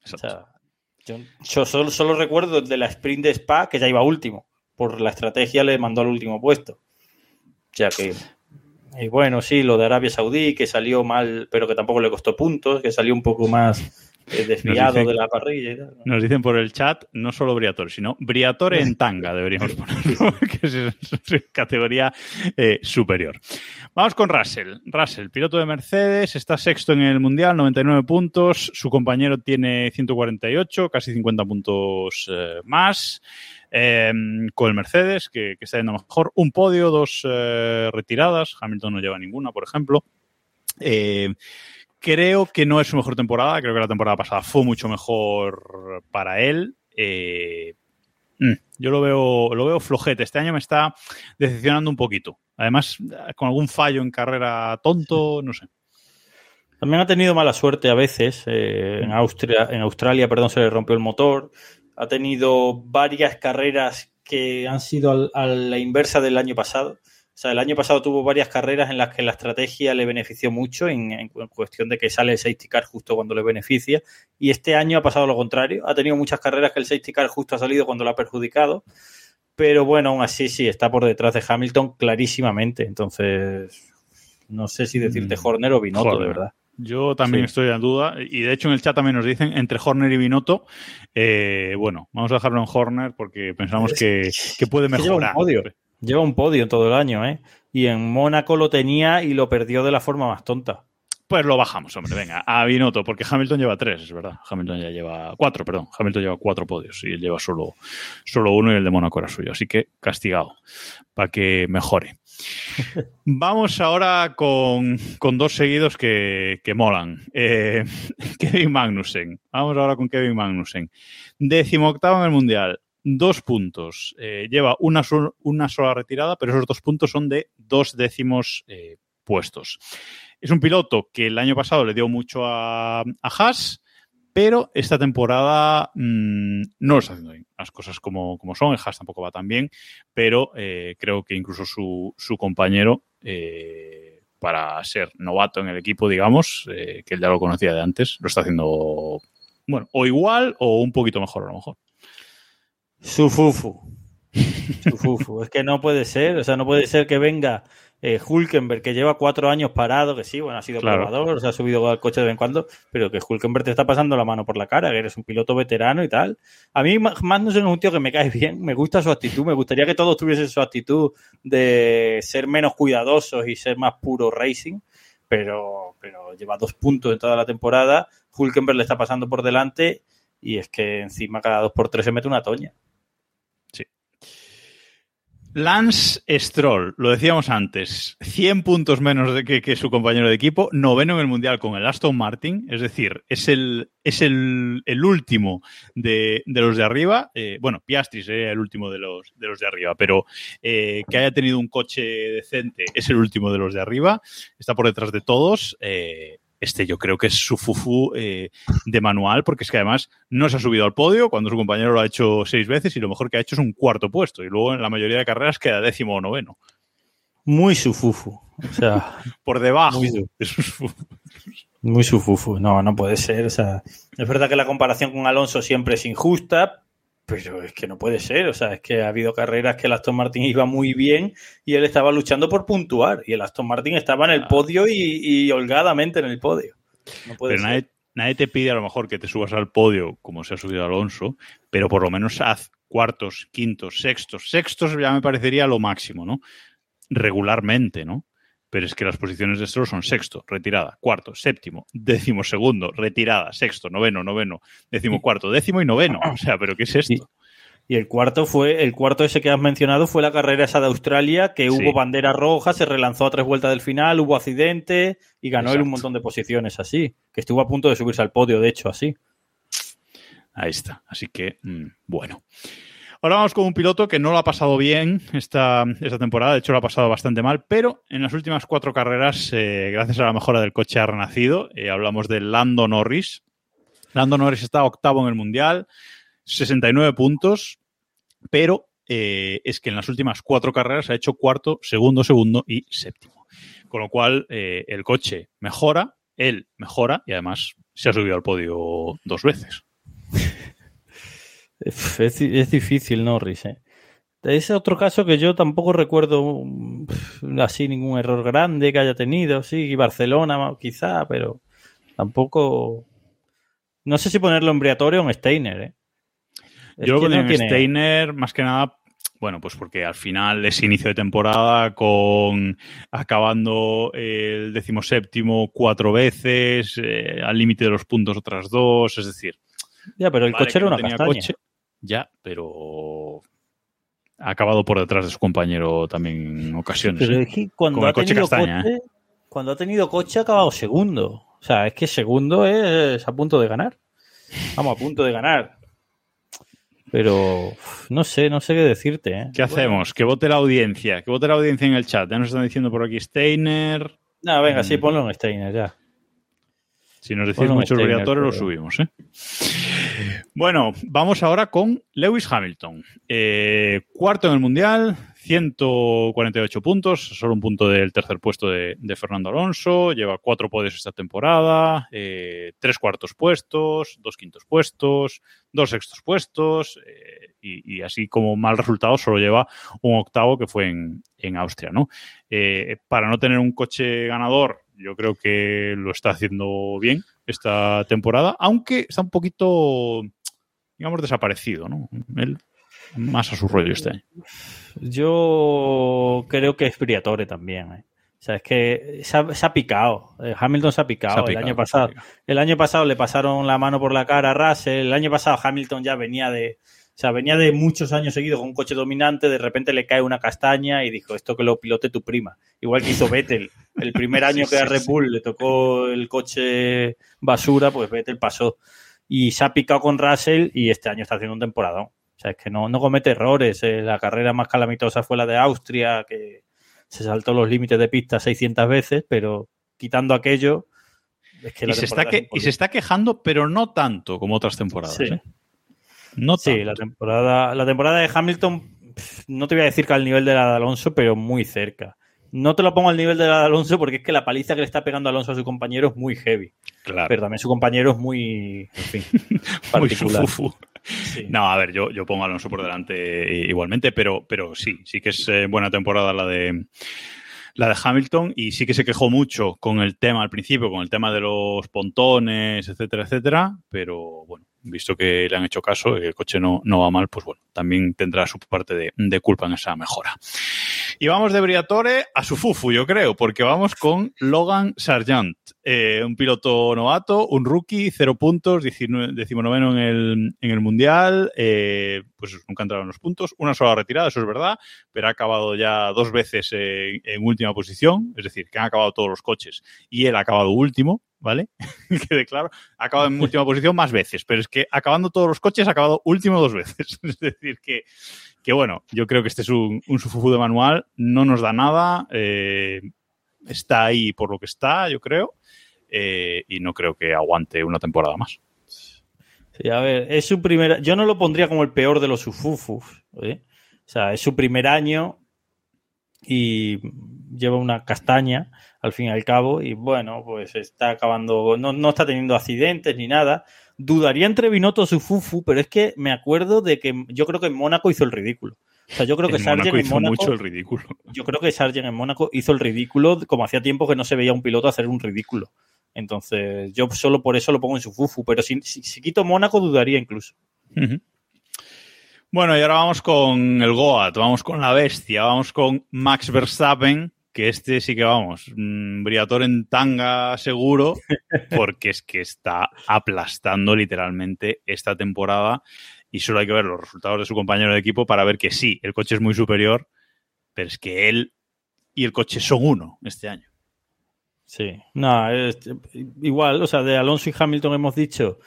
Exacto. O sea, yo, yo solo, solo, recuerdo de la sprint de Spa que ya iba último. Por la estrategia le mandó al último puesto. O sea que y bueno, sí, lo de Arabia Saudí, que salió mal, pero que tampoco le costó puntos, que salió un poco más desviado dicen, de la parrilla y tal. Nos dicen por el chat, no solo Briatore, sino Briatore en tanga, deberíamos ponerlo, <laughs> que es, es categoría eh, superior. Vamos con Russell. Russell, piloto de Mercedes, está sexto en el Mundial, 99 puntos, su compañero tiene 148, casi 50 puntos eh, más. Eh, con el Mercedes, que, que, está yendo mejor. Un podio, dos eh, retiradas. Hamilton no lleva ninguna, por ejemplo. Eh, creo que no es su mejor temporada. Creo que la temporada pasada fue mucho mejor para él. Eh, yo lo veo, lo veo flojete. Este año me está decepcionando un poquito. Además, con algún fallo en carrera tonto, no sé. También ha tenido mala suerte a veces. Eh, en, Austria, en Australia, perdón, se le rompió el motor ha tenido varias carreras que han sido a la inversa del año pasado. O sea, el año pasado tuvo varias carreras en las que la estrategia le benefició mucho en, en, cuestión de que sale el safety car justo cuando le beneficia. Y este año ha pasado lo contrario. Ha tenido muchas carreras que el safety car justo ha salido cuando lo ha perjudicado. Pero bueno, aún así sí, está por detrás de Hamilton clarísimamente. Entonces, no sé si decirte Horner o Binotto, de verdad. Yo también sí. estoy en duda. Y de hecho en el chat también nos dicen entre Horner y Binotto. Eh, bueno, vamos a dejarlo en Horner porque pensamos <laughs> que, que puede mejorar. Lleva un, podio. Lleva un podio en todo el año, ¿eh? Y en Mónaco lo tenía y lo perdió de la forma más tonta. Pues lo bajamos, hombre, venga, a Binotto, porque Hamilton lleva tres, es verdad. Hamilton ya lleva cuatro, perdón. Hamilton lleva cuatro podios y él lleva solo, solo uno y el de Mónaco era suyo. Así que castigado, para que mejore. <laughs> Vamos ahora con, con dos seguidos que, que molan. Eh, <laughs> Kevin Magnussen. Vamos ahora con Kevin Magnussen. Décimo octavo en el Mundial. Dos puntos. Eh, lleva una, una, sola retirada, pero esos dos puntos son de dos décimos eh, puestos. Es un piloto que el año pasado le dio mucho a, a Haas, pero esta temporada mmm, no lo está haciendo bien. Las cosas como, como son, el Haas tampoco va tan bien, pero eh, creo que incluso su, su compañero, para ser novato en el equipo, digamos, que él ya lo conocía de antes, lo está haciendo, bueno, o igual o un poquito mejor a lo mejor. Su fufu. Sufufu. Es que no puede ser, o sea, no puede ser que venga eh, Hulkenberg, que lleva cuatro años parado, que sí, bueno, ha sido Claro. probador, se ha subido al coche de vez en cuando, pero que Hulkenberg te está pasando la mano por la cara, que eres un piloto veterano y tal. A mí, Ma- Magnussen es un tío que me cae bien, me gusta su actitud, me gustaría que todos tuviesen su actitud de ser menos cuidadosos y ser más puro racing, pero, pero lleva dos puntos en toda la temporada, Hulkenberg le está pasando por delante y es que encima cada dos por tres se mete una toña. Lance Stroll, lo decíamos antes, 100 puntos menos de que, su compañero de equipo, noveno en el Mundial con el Aston Martin, es decir, es el, es el, el último de, de los de arriba, eh, bueno, Piastri sería el último de los de, los de arriba, pero eh, que haya tenido un coche decente es el último de los de arriba, está por detrás de todos. eh, este yo creo que es su fufu eh, de manual, porque es que además no se ha subido al podio cuando su compañero lo ha hecho seis veces y lo mejor que ha hecho es un cuarto puesto. Y luego en la mayoría de carreras queda décimo o noveno. Muy sufufu. O sea, <laughs> Por debajo Muy su- <laughs> de sus fufu. muy sufufu. No, no puede ser. O sea, es verdad que la comparación con Alonso siempre es injusta, pero es que no puede ser. O sea, es que ha habido carreras que el Aston Martin iba muy bien y él estaba luchando por puntuar. Y el Aston Martin estaba en el podio y, y holgadamente en el podio. No puede Pero ser. nadie, nadie te pide a lo mejor que te subas al podio como se ha subido Alonso, pero por lo menos haz cuartos, quintos, sextos. Sextos ya me parecería lo máximo, ¿no? Regularmente, ¿no? Pero es que las posiciones de Stroll son sexto, retirada, cuarto, séptimo, décimo segundo, retirada, sexto, noveno, noveno, décimo cuarto, décimo y noveno. O sea, ¿pero qué es esto? Y el cuarto fue, el cuarto ese que has mencionado fue la carrera esa de Australia, que Sí. hubo bandera roja, se relanzó a tres vueltas del final, hubo accidente y ganó él un Exacto. montón de posiciones así. Que estuvo a punto de subirse al podio, de hecho, así. Ahí está. Así que, mm, bueno. Ahora vamos con un piloto que no lo ha pasado bien esta, temporada, de hecho lo ha pasado bastante mal, pero en las últimas cuatro carreras, eh, gracias a la mejora del coche, ha renacido. Eh, hablamos de Lando Norris. Lando Norris está octavo en el Mundial, 69 puntos, pero eh, es que en las últimas cuatro carreras ha hecho cuarto, segundo, segundo y séptimo. Con lo cual, el coche mejora, él mejora y además se ha subido al podio dos veces. Es, es difícil, Norris. ¿eh? Es otro caso que yo tampoco recuerdo mm, así ningún error grande que haya tenido. Sí, Barcelona quizá, pero tampoco. No sé si ponerlo en Briatore o en Steiner. ¿eh? Yo lo que en tiene- Steiner más que nada, bueno, pues porque al final es inicio de temporada con acabando el decimoséptimo cuatro veces, eh, al límite de los puntos otras dos, es decir, Ya, pero el vale coche era una castaña. coche, ya, pero ha acabado por detrás de su compañero también en ocasiones. Pero ¿eh? es que cuando el ha coche tenido castaña, coche, cuando ha tenido coche ha acabado segundo. O sea, es que segundo es a punto de ganar. Vamos, a punto de ganar. Pero no sé, no sé qué decirte. ¿eh? ¿Qué hacemos? Que vote la audiencia, que vote la audiencia en el chat. Ya nos están diciendo por aquí Steiner. No, venga, sí, Mm. ponlo en Steiner ya. Si nos decís muchos Steiner, variadores, lo subimos. ¿eh? Bueno, vamos ahora con Lewis Hamilton. Eh, cuarto en el Mundial, 148 puntos, solo un punto del tercer puesto de, Fernando Alonso. Lleva cuatro podios esta temporada, eh, tres cuartos puestos, dos quintos puestos, dos sextos puestos. eh, y, y así como mal resultado, solo lleva un octavo que fue en, en Austria. ¿no? Eh, para no tener un coche ganador, yo creo que lo está haciendo bien esta temporada, aunque está un poquito, digamos, desaparecido, ¿no? Él más a su rollo este año. Yo creo que es Briatore también. ¿eh? O sea, es que se ha, se ha picado. Eh, Hamilton se ha picado, Se ha el picado, año se ha pasado. El año pasado le pasaron la mano por la cara a Russell. El año pasado Hamilton ya venía de, o sea, venía de muchos años seguidos con un coche dominante. De repente le cae una castaña y dijo esto que lo pilote tu prima. Igual que hizo Vettel. El primer <laughs> año que a Red Bull le tocó el coche basura, pues Vettel pasó. Y se ha picado con Russell y este año está haciendo un temporadón. O sea, es que no, no comete errores. Eh, la carrera más calamitosa fue la de Austria, que se saltó los límites de pista 600 veces, pero quitando aquello, es que Y se, está que, es y se está quejando, pero no tanto como otras temporadas. Sí. ¿eh? No Sí, tanto. la temporada, la temporada de Hamilton, no te voy a decir que al nivel de la de Alonso, pero muy cerca. No te lo pongo al nivel de Alonso porque es que la paliza que le está pegando Alonso a su compañero es muy heavy. Claro. Pero también su compañero es muy, en fin, <laughs> Muy particular. fufu. sí. No, a ver, yo, yo pongo a Alonso por delante igualmente, pero, pero sí, sí que es eh, buena temporada la de la de Hamilton y sí que se quejó mucho con el tema al principio, con el tema de los pontones, etcétera, etcétera, pero bueno, visto que le han hecho caso y el coche no, no va mal, pues bueno, también tendrá su parte de, de culpa en esa mejora. Y vamos de Briatore a su fufu, yo creo, porque vamos con Logan Sargent, eh, un piloto novato, un rookie, cero puntos, decimonoveno en el, en el Mundial, eh, pues nunca entraron los puntos, una sola retirada, eso es verdad, pero ha acabado ya dos veces en, en última posición, es decir, que han acabado todos los coches y él ha acabado último, ¿vale? <laughs> Quede claro, ha acabado en <laughs> última posición más veces, pero es que acabando todos los coches ha acabado último dos veces. <laughs> Es decir, que, que bueno, yo creo que este es un, sufufu de manual, no nos da nada, eh, está ahí por lo que está, yo creo, eh, y no creo que aguante una temporada más. A ver, es su primera. Yo no lo pondría como el peor de los sufufus. ¿eh? O sea, es su primer año y lleva una castaña al fin y al cabo y bueno, pues está acabando, no, no está teniendo accidentes ni nada. Dudaría entre Binotto y Fufu, pero es que me acuerdo de que yo creo que en Mónaco hizo el ridículo. O sea, yo creo que En Sargent en Mónaco, mucho el ridículo. yo creo que Sargent en Mónaco hizo el ridículo como hacía tiempo que no se veía un piloto hacer un ridículo. Entonces, yo solo por eso lo pongo en su Fufu, pero si, si, si quito Mónaco dudaría incluso. Bueno, y ahora vamos con el Goat, vamos con la bestia, vamos con Max Verstappen, que este sí que vamos, mm, Briatore en tanga seguro, <laughs> porque es que está aplastando literalmente esta temporada y solo hay que ver los resultados de su compañero de equipo para ver que sí, el coche es muy superior, pero es que él y el coche son uno este año. Sí, no, es- igual, o sea, de Alonso y Hamilton hemos dicho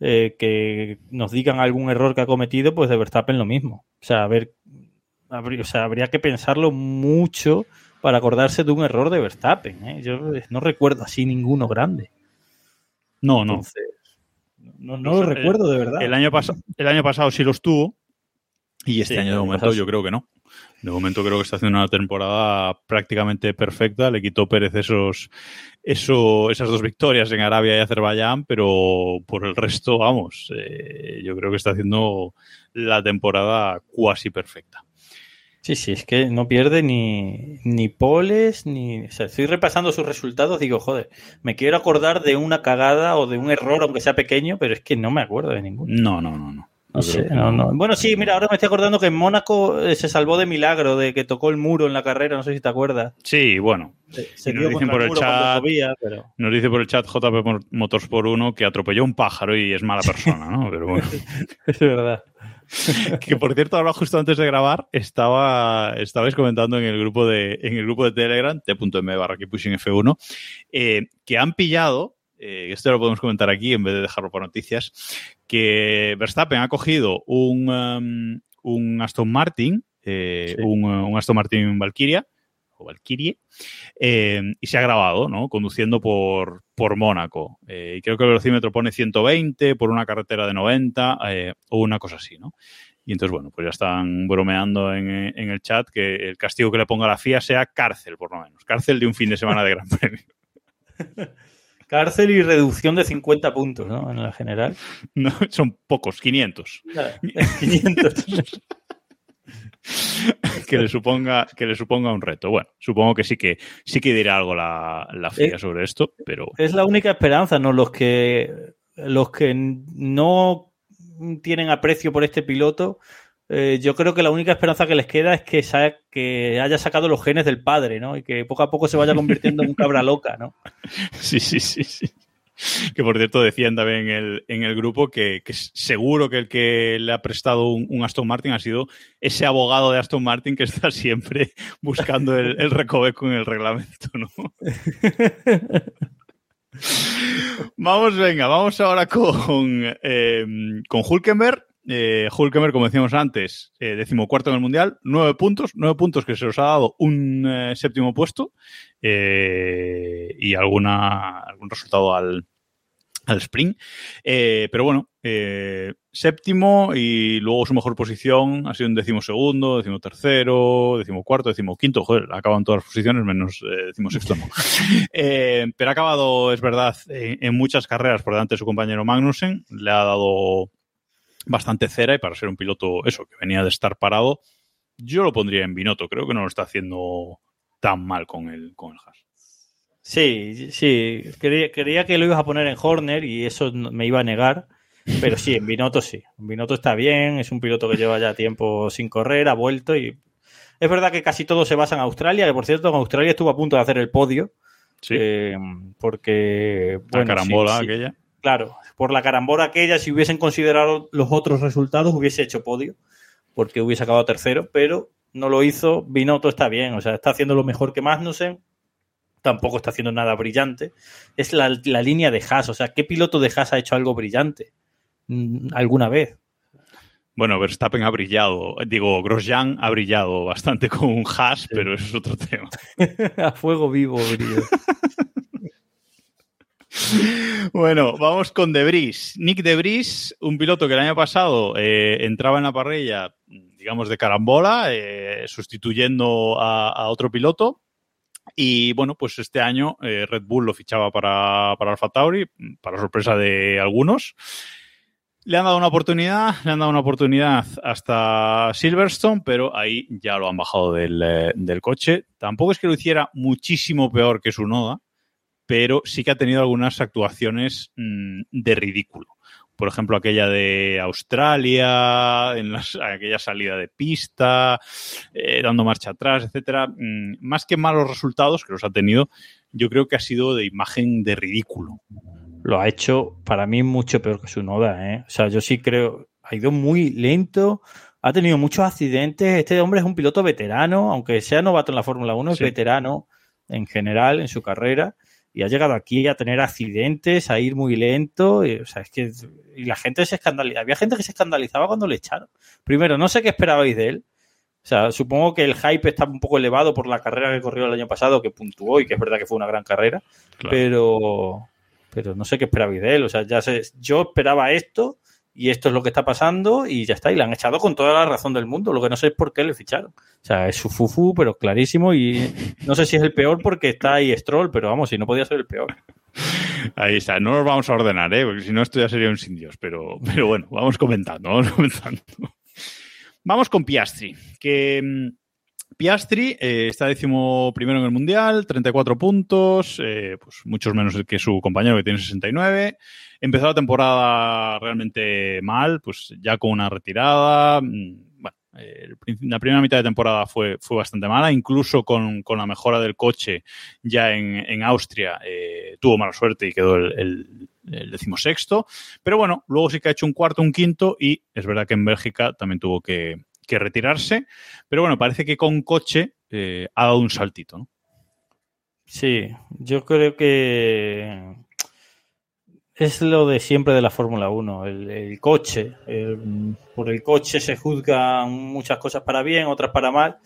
eh, que nos digan algún error que ha cometido, pues de Verstappen lo mismo. O sea, a ver, habría, o sea, habría que pensarlo mucho para acordarse de un error de Verstappen. ¿eh? Yo no recuerdo así ninguno grande. No, no. Entonces, no, no lo El- recuerdo de verdad. El año, el año pasado sí los tuvo y este Sí, año de momento pasado yo creo que no. De momento creo que está haciendo una temporada prácticamente perfecta. Le quitó Pérez esos, eso, esas dos victorias en Arabia y Azerbaiyán, pero por el resto, vamos, eh, yo creo que está haciendo la temporada cuasi perfecta. Sí, sí, es que no pierde ni, ni poles, ni... O sea, estoy repasando sus resultados, digo, joder, me quiero acordar de una cagada o de un error, aunque sea pequeño, pero es que no me acuerdo de ninguno. No, no, no, no. No Yo sé, creo que no, no. Bueno, sí, mira, ahora me estoy acordando que en Mónaco eh, se salvó de milagro, de que tocó el muro en la carrera, no sé si te acuerdas. Sí, bueno. Se, se nos dicen por el chat- pero... Nos dice por el chat JP Motors por uno que atropelló un pájaro y es mala persona, ¿no? Pero bueno. <laughs> Es verdad. <laughs> que por cierto, ahora justo antes de grabar, estaba, estabais comentando en el grupo de, en el grupo de Telegram, t.m barra pushing F1, eh, que han pillado, eh, esto lo podemos comentar aquí en vez de dejarlo por noticias, que Verstappen ha cogido un, um, un Aston Martin, eh, Sí. un, un Aston Martin Valkyria, Valkyrie, eh, y se ha grabado, ¿no? Conduciendo por, por Mónaco. Eh, y creo que el velocímetro pone 120 por una carretera de 90 eh, o una cosa así, ¿no? Y entonces, bueno, pues ya están bromeando en, en el chat que el castigo que le ponga la FIA sea cárcel, por lo menos. Cárcel de un fin de semana de Gran <laughs> Premio. <laughs> Cárcel y reducción de 50 puntos, ¿no? En la general. <laughs> No, son pocos, 500. 500. <laughs> Que le suponga, que le suponga un reto. Bueno, supongo que sí que sí que dirá algo la, la FIA Eh, sobre esto, pero Es la única esperanza, ¿no? Los que, los que no tienen aprecio por este piloto, eh, yo creo que la única esperanza que les queda es que, sa- que haya sacado los genes del padre, ¿no? Y que poco a poco se vaya convirtiendo en un cabra loca, ¿no? <laughs> Sí, sí, sí, sí. <laughs> Que por cierto decían también en el, en el grupo que, que seguro que el que le ha prestado un, un Aston Martin ha sido ese abogado de Aston Martin que está siempre <laughs> buscando el, el recoveco en el reglamento, ¿no? <laughs> Vamos, venga, vamos ahora con, eh, con Hulkenberg. Eh, Hulkenberg, como decíamos antes, eh, decimocuarto en el Mundial, nueve puntos, nueve puntos que se los ha dado un eh, séptimo puesto eh, y alguna, algún resultado al, al sprint. Eh, pero bueno, eh, séptimo y luego su mejor posición ha sido un décimo segundo, décimo tercero, décimo cuarto, décimo quinto. Joder, acaban todas las posiciones menos eh, décimo sexto, no. <laughs> Pero ha acabado, es verdad, en, en muchas carreras por delante de su compañero Magnussen. Le ha dado bastante cera y para ser un piloto, eso, que venía de estar parado, yo lo pondría en Binotto. Creo que no lo está haciendo tan mal con el, con el Haas. Sí, sí. Quería, que lo ibas a poner en Horner y eso me iba a negar. Pero sí, en Binotto sí. En Binotto está bien, es un piloto que lleva ya tiempo sin correr, ha vuelto y. Es verdad que casi todo se basa en Australia, que por cierto, en Australia estuvo a punto de hacer el podio. Sí. Eh, porque. la carambola aquella. Claro, por la carambola aquella, si hubiesen considerado los otros resultados, hubiese hecho podio, porque hubiese acabado tercero, pero no lo hizo. Binotto está bien, o sea, está haciendo lo mejor que Magnussen tampoco está haciendo nada brillante. Es la, línea de Haas. O sea, ¿qué piloto de Haas ha hecho algo brillante mm, alguna vez? Bueno, Verstappen ha brillado. Digo, Grosjean ha brillado bastante con un Haas, pero eso es otro tema. <laughs> a fuego vivo brillo. <laughs> bueno, vamos con Debris. Nick Debris, un piloto que el año pasado eh, entraba en la parrilla, digamos, de carambola, eh, sustituyendo a, otro piloto. Y bueno, pues este año eh, Red Bull lo fichaba para, para Alfa Tauri, para sorpresa de algunos. Le han dado una oportunidad, le han dado una oportunidad hasta Silverstone, pero ahí ya lo han bajado del, eh, del coche. Tampoco es que lo hiciera muchísimo peor que su Noda, pero sí que ha tenido algunas actuaciones mmm, de ridículo por ejemplo, aquella de Australia, en aquella salida de pista, eh, dando marcha atrás, etcétera. Mm, más que malos resultados, que los ha tenido, yo creo que ha sido de imagen de ridículo. Lo ha hecho para mí mucho peor que su Noda, ¿eh? O sea, yo sí creo, ha ido muy lento, ha tenido muchos accidentes. Este hombre es un piloto veterano, aunque sea novato en la Fórmula 1, es veterano en general en su carrera y ha llegado aquí a tener accidentes, a ir muy lento. Y, o sea, es que y la gente se escandalizaba. Había gente que se escandalizaba cuando le echaron. Primero, no sé qué esperabais de él. O sea, supongo que el hype está un poco elevado por la carrera que corrió el año pasado, que puntuó y que es verdad que fue una gran carrera. Pero, pero no sé qué esperabais de él. O sea, ya sé, yo esperaba esto y esto es lo que está pasando y ya está. Y le han echado con toda la razón del mundo. Lo que no sé es por qué le ficharon. O sea, es su fufu, pero clarísimo. Y no sé si es el peor porque está ahí Stroll, pero vamos, si no podía ser el peor. Ahí está, no nos vamos a ordenar, ¿eh? porque si no esto ya sería un sin Dios. Pero, pero bueno, vamos comentando, vamos comentando. Vamos con Piastri, que mm, Piastri eh, está décimo primero en el Mundial, 34 puntos, eh, pues muchos menos que su compañero que tiene 69. Empezó la temporada realmente mal, pues ya con una retirada. Mm, bueno, eh, la primera mitad de temporada fue, fue bastante mala, incluso con, con la mejora del coche ya en, en Austria tuvo mala suerte y quedó el, el, el, decimosexto. Pero bueno, luego sí que ha hecho un cuarto, un quinto y es verdad que en Bélgica también tuvo que, que retirarse. Pero bueno, parece que con coche eh, ha dado un saltito, ¿no? Sí, yo creo que es lo de siempre de la Fórmula 1, el, coche. Por el coche se juzgan muchas cosas para bien, otras para mal.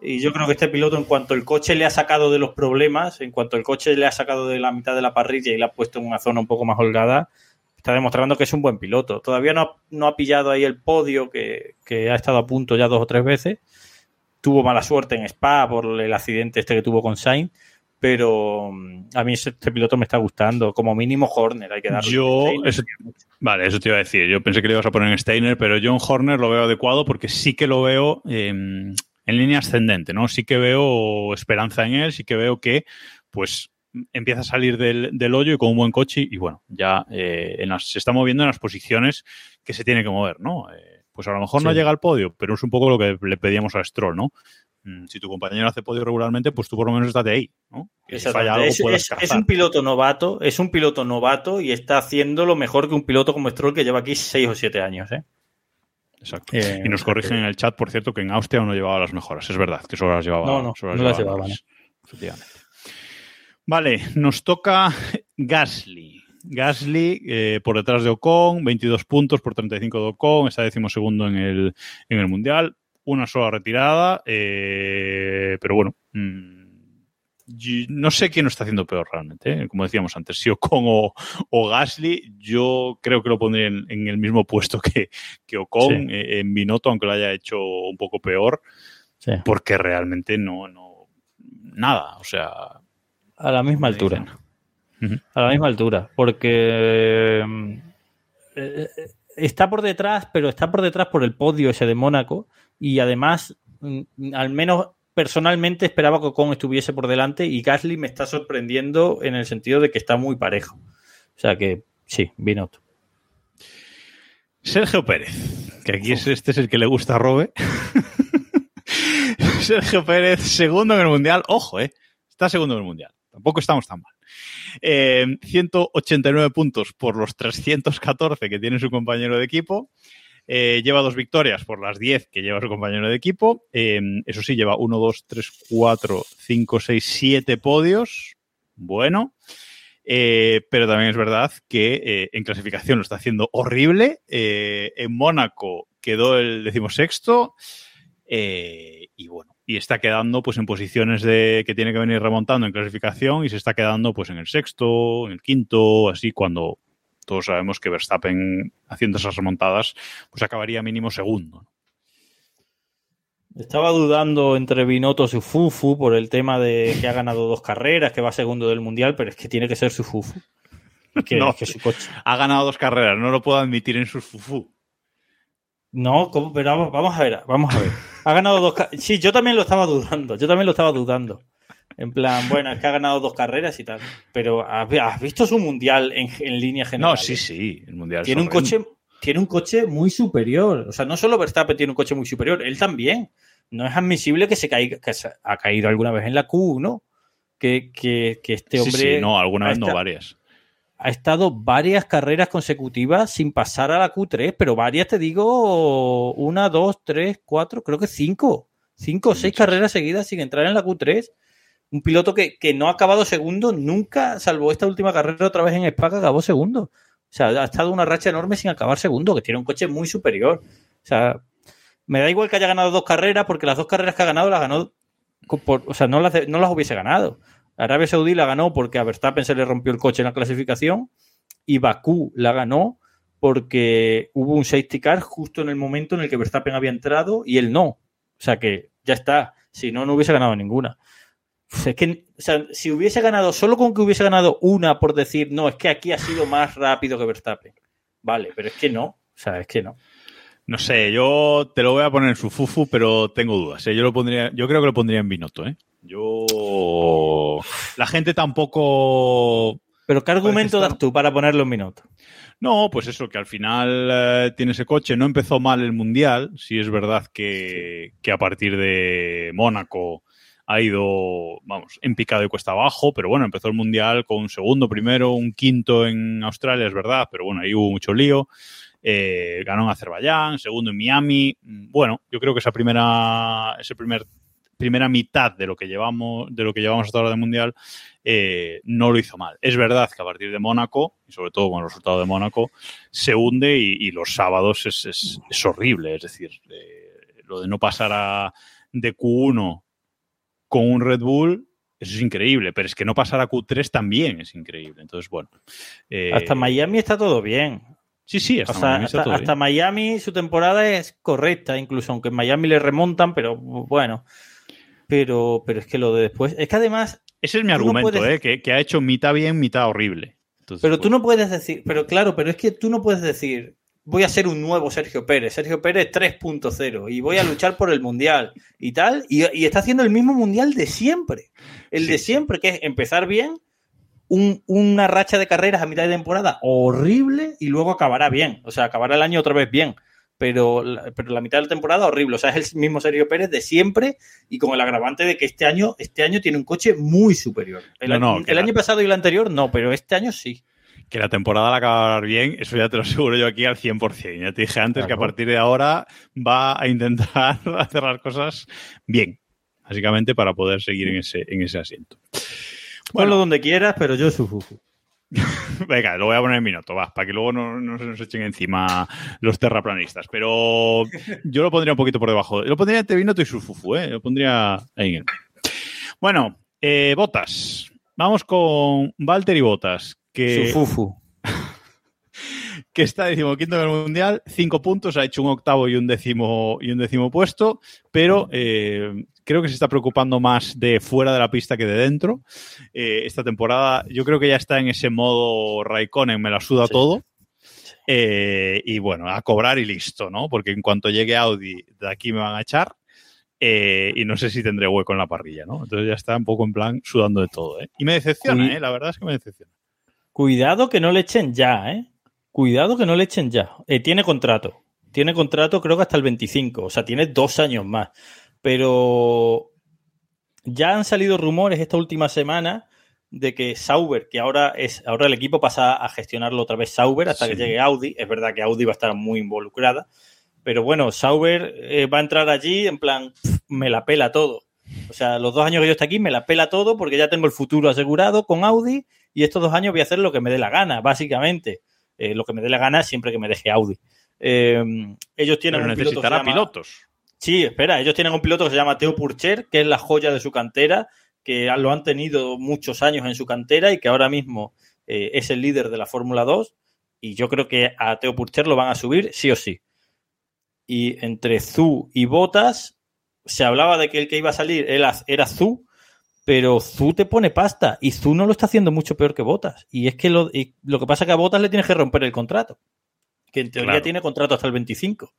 Y yo creo que este piloto, en cuanto el coche le ha sacado de los problemas, en cuanto el coche le ha sacado de la mitad de la parrilla y le ha puesto en una zona un poco más holgada, está demostrando que es un buen piloto. Todavía no, no ha pillado ahí el podio, que, que, ha estado a punto ya dos o tres veces. Tuvo mala suerte en Spa por el accidente este que tuvo con Sainz, pero mm, a mí este piloto me está gustando. Como mínimo Horner, hay que darle. Yo, eso, vale, eso te iba a decir. Yo pensé que le ibas a poner en Steiner, pero yo en Horner lo veo adecuado porque sí que lo veo eh, en línea ascendente, ¿no? Sí que veo esperanza en él, sí que veo que, pues, empieza a salir del, del, hoyo y con un buen coche y bueno, ya eh, en las, se está moviendo en las posiciones que se tiene que mover, ¿no? Eh, pues a lo mejor sí. no llega al podio, pero es un poco lo que le pedíamos a Stroll, ¿no? Mm, si tu compañero hace podio regularmente, pues tú por lo menos estate ahí, ¿no? Que si falla algo, es, es, es, un piloto novato, es un piloto novato y está haciendo lo mejor que un piloto como Stroll que lleva aquí 6 o 7 años, ¿eh? Exacto. Eh, y nos corrigen en el chat, por cierto, que en Austria no llevaba las mejoras. Es verdad, que solo las llevaba. No, no, solo las no las llevaba. ¿no? Vale, nos toca Gasly. Gasly eh, por detrás de Ocon, 22 puntos por 35 de Ocon, está decimosegundo en el, en el Mundial, una sola retirada, eh, pero bueno, mmm, no sé quién lo está haciendo peor realmente, ¿eh? como decíamos antes, si Ocon o, o, Gasly, yo creo que lo pondría en, en el mismo puesto que, que Ocon, sí. en Binotto, aunque lo haya hecho un poco peor, sí. porque realmente no, no, nada, o sea, a la misma altura. Uh -huh. A la misma altura. Porque eh, está por detrás, pero está por detrás por el podio ese de Mónaco y además, mm, al menos personalmente esperaba que Ocon estuviese por delante y Gasly me está sorprendiendo en el sentido de que está muy parejo. O sea que sí, Binotto. Sergio Pérez, que aquí es, este es el que le gusta a Robe. <laughs> Sergio Pérez, segundo en el Mundial. Ojo, eh. Está segundo en el Mundial. Tampoco estamos tan mal. Eh, 189 puntos por los 314 que tiene su compañero de equipo. Eh, lleva dos victorias por las 10 que lleva su compañero de equipo. Eh, eso sí, lleva 1, 2, 3, 4, 5, 6, 7 podios. Bueno. Eh, pero también es verdad que eh, en clasificación lo está haciendo horrible. Eh, en Mónaco quedó el decimosexto. y bueno, y está quedando pues en posiciones de que tiene que venir remontando en clasificación y se está quedando pues en el sexto, en el quinto, así cuando todos sabemos que Verstappen haciendo esas remontadas pues acabaría mínimo segundo. Estaba dudando entre Binotto y Fufu por el tema de que ha ganado dos carreras, que va segundo del mundial, pero es que tiene que ser su Fufu. Que, <laughs> No. es que su coche. Ha ganado dos carreras, no lo puedo admitir en sus fufu. No, ¿cómo? pero vamos, vamos a ver, vamos a ver. Ha ganado dos Sí, yo también lo estaba dudando, yo también lo estaba dudando. En plan, bueno, es que ha ganado dos carreras y tal. Pero ¿has visto su mundial en, en línea general? No, sí, sí, el mundial. Tiene un coche, tiene un coche muy superior. O sea, no solo Verstappen tiene un coche muy superior, él también. No es admisible que se caiga, que se ha caído alguna vez en la Q1. Que, que, que este Sí, hombre sí, no, alguna vez no, varias. Ha estado varias carreras consecutivas sin pasar a la Q3, pero varias te digo, una, dos, tres, cuatro, creo que cinco. Cinco o seis Muchas. carreras seguidas sin entrar en la Q3. Un piloto que, que no ha acabado segundo nunca, salvo esta última carrera otra vez en Spa que acabó segundo. O sea, ha estado una racha enorme sin acabar segundo, que tiene un coche muy superior. O sea, me da igual que haya ganado dos carreras, porque las dos carreras que ha ganado las ganó, por- o sea, no las, no las hubiese ganado. Arabia Saudí la ganó porque a Verstappen se le rompió el coche en la clasificación y Bakú la ganó porque hubo un safety car justo en el momento en el que Verstappen había entrado y él no. O sea que ya está. Si no, no hubiese ganado ninguna. Es que, o sea, si hubiese ganado, solo con que hubiese ganado una por decir, no, es que aquí ha sido más rápido que Verstappen. Vale, pero es que no. O sea, es que no. No sé, yo te lo voy a poner en su fufu, pero tengo dudas. ¿eh? Yo lo pondría, yo creo que lo pondría en Binotto, ¿eh? Yo la gente tampoco Pero ¿qué argumento estar- das tú para ponerlo en minuto? No, pues eso, que al final eh, tiene ese coche. No empezó mal el Mundial. Sí es verdad que, que a partir de Mónaco ha ido, vamos, en picado y cuesta abajo, pero bueno, empezó el Mundial con un segundo primero, un quinto en Australia, es verdad, pero bueno, ahí hubo mucho lío. Eh, ganó en Azerbaiyán, segundo en Miami. Mm, Bueno, yo creo que esa primera, ese primer, primera mitad de lo que llevamos, de lo que llevamos hasta ahora de Mundial, eh, no lo hizo mal. Es verdad que a partir de Mónaco, y sobre todo con el resultado de Mónaco, se hunde y, y los sábados es, es- es horrible. Es decir, eh, lo de no pasar a, de Q1 con un Red Bull, eso es increíble, pero es que no pasar a Q3 también es increíble. Entonces, bueno. eh, Hasta Miami está todo bien. Sí, sí, hasta O sea, Miami está hasta, todo hasta bien. Miami su temporada es correcta, incluso aunque en Miami le remontan, pero bueno. Pero, pero es que lo de después. Es que además. Ese es mi no argumento, puedes- eh, que, que ha hecho mitad bien, mitad horrible. Entonces, Pero tú bueno. no puedes decir. Pero claro, pero es que tú no puedes decir. Voy a ser un nuevo Sergio Pérez, Sergio Pérez 3.0, y voy a <laughs> luchar por el mundial y tal. Y, y está haciendo el mismo mundial de siempre. El Sí, de siempre, que es empezar bien, un- una racha de carreras a mitad de temporada horrible y luego acabará bien. O sea, acabará el año otra vez bien. Pero la, pero la mitad de la temporada horrible. O sea, es el mismo Sergio Pérez de siempre y con el agravante de que este año, este año tiene un coche muy superior. El, No, el claro. año pasado y el anterior no, pero este año sí. Que la temporada la acabar bien, eso ya te lo aseguro yo aquí al 100%. Ya te dije antes que a partir de ahora va a intentar <laughs> hacer las cosas bien, básicamente para poder seguir en ese, en ese asiento. Ponlo donde quieras, pero yo su fufu. <laughs> Venga, lo voy a poner en minuto, va, para que luego no, no se nos echen encima los terraplanistas. Pero yo lo pondría un poquito por debajo. Lo pondría entre Binotto y Sufufu, ¿eh? Lo pondría ahí. Bueno, eh, Botas. Vamos con Valtteri Botas, que, Su fufu. <laughs> que está decimoquinto en el Mundial, cinco puntos, ha hecho un octavo y un décimo, y un décimo puesto, pero eh, creo que se está preocupando más de fuera de la pista que de dentro. Eh, esta temporada yo creo que ya está en ese modo Raikkonen, me la suda Sí. todo. Eh, y bueno, a cobrar y listo, ¿no? Porque en cuanto llegue Audi, de aquí me van a echar. eh, y no sé si tendré hueco en la parrilla, ¿no? Entonces ya está un poco en plan sudando de todo, ¿eh? Y me decepciona. ¿eh? La verdad es que me decepciona. Cuidado que no le echen ya, ¿eh? Cuidado que no le echen ya. Eh, tiene contrato. Tiene contrato creo que hasta el 25. O sea, tiene dos años más. Pero ya han salido rumores esta última semana de que Sauber, que ahora es ahora el equipo pasa a gestionarlo otra vez Sauber hasta que llegue Audi. Es verdad que Audi va a estar muy involucrada. Pero bueno, Sauber eh, va a entrar allí en plan, "Pff, me la pela todo. O sea, los dos años que yo esté aquí me la pela todo porque ya tengo el futuro asegurado con Audi y estos dos años voy a hacer lo que me dé la gana, básicamente. Eh, lo que me dé la gana siempre que me deje Audi. Eh, ellos tienen Pero un piloto necesitará llama- pilotos. Sí, espera, ellos tienen un piloto que se llama Teo Purcher, que es la joya de su cantera, que lo han tenido muchos años en su cantera y que ahora mismo eh, es el líder de la Fórmula 2. Y yo creo que a Teo Purcher lo van a subir sí o sí. Y entre Zu y Botas, se hablaba de que el que iba a salir era, era Zu, pero Zu te pone pasta y Zu no lo está haciendo mucho peor que Botas. Y es que lo, y lo que pasa es que a Botas le tienes que romper el contrato, que en teoría Claro. tiene contrato hasta el 25.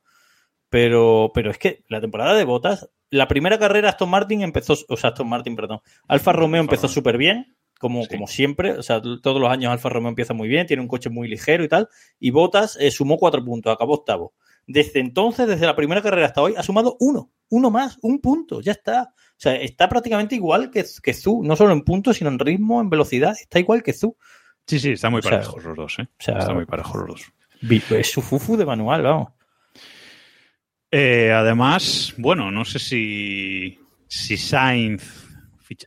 Pero, pero es que la temporada de Botas, la primera carrera Aston Martin empezó, o sea, Aston Martin, perdón, Alfa Romeo empezó súper bien, como, Sí. como siempre, o sea, todos los años Alfa Romeo empieza muy bien, tiene un coche muy ligero y tal, y Botas eh, sumó cuatro puntos, acabó octavo. Desde entonces, desde la primera carrera hasta hoy, ha sumado uno, uno más, un punto, ya está. O sea, está prácticamente igual que, que Zu, no solo en puntos, sino en ritmo, en velocidad, está igual que Zu. Sí, sí, están muy O sea, parejos los dos, ¿eh? o sea, están muy parejos los dos. Es su fufu de manual, vamos. Eh, además, bueno, no sé si, si Sainz.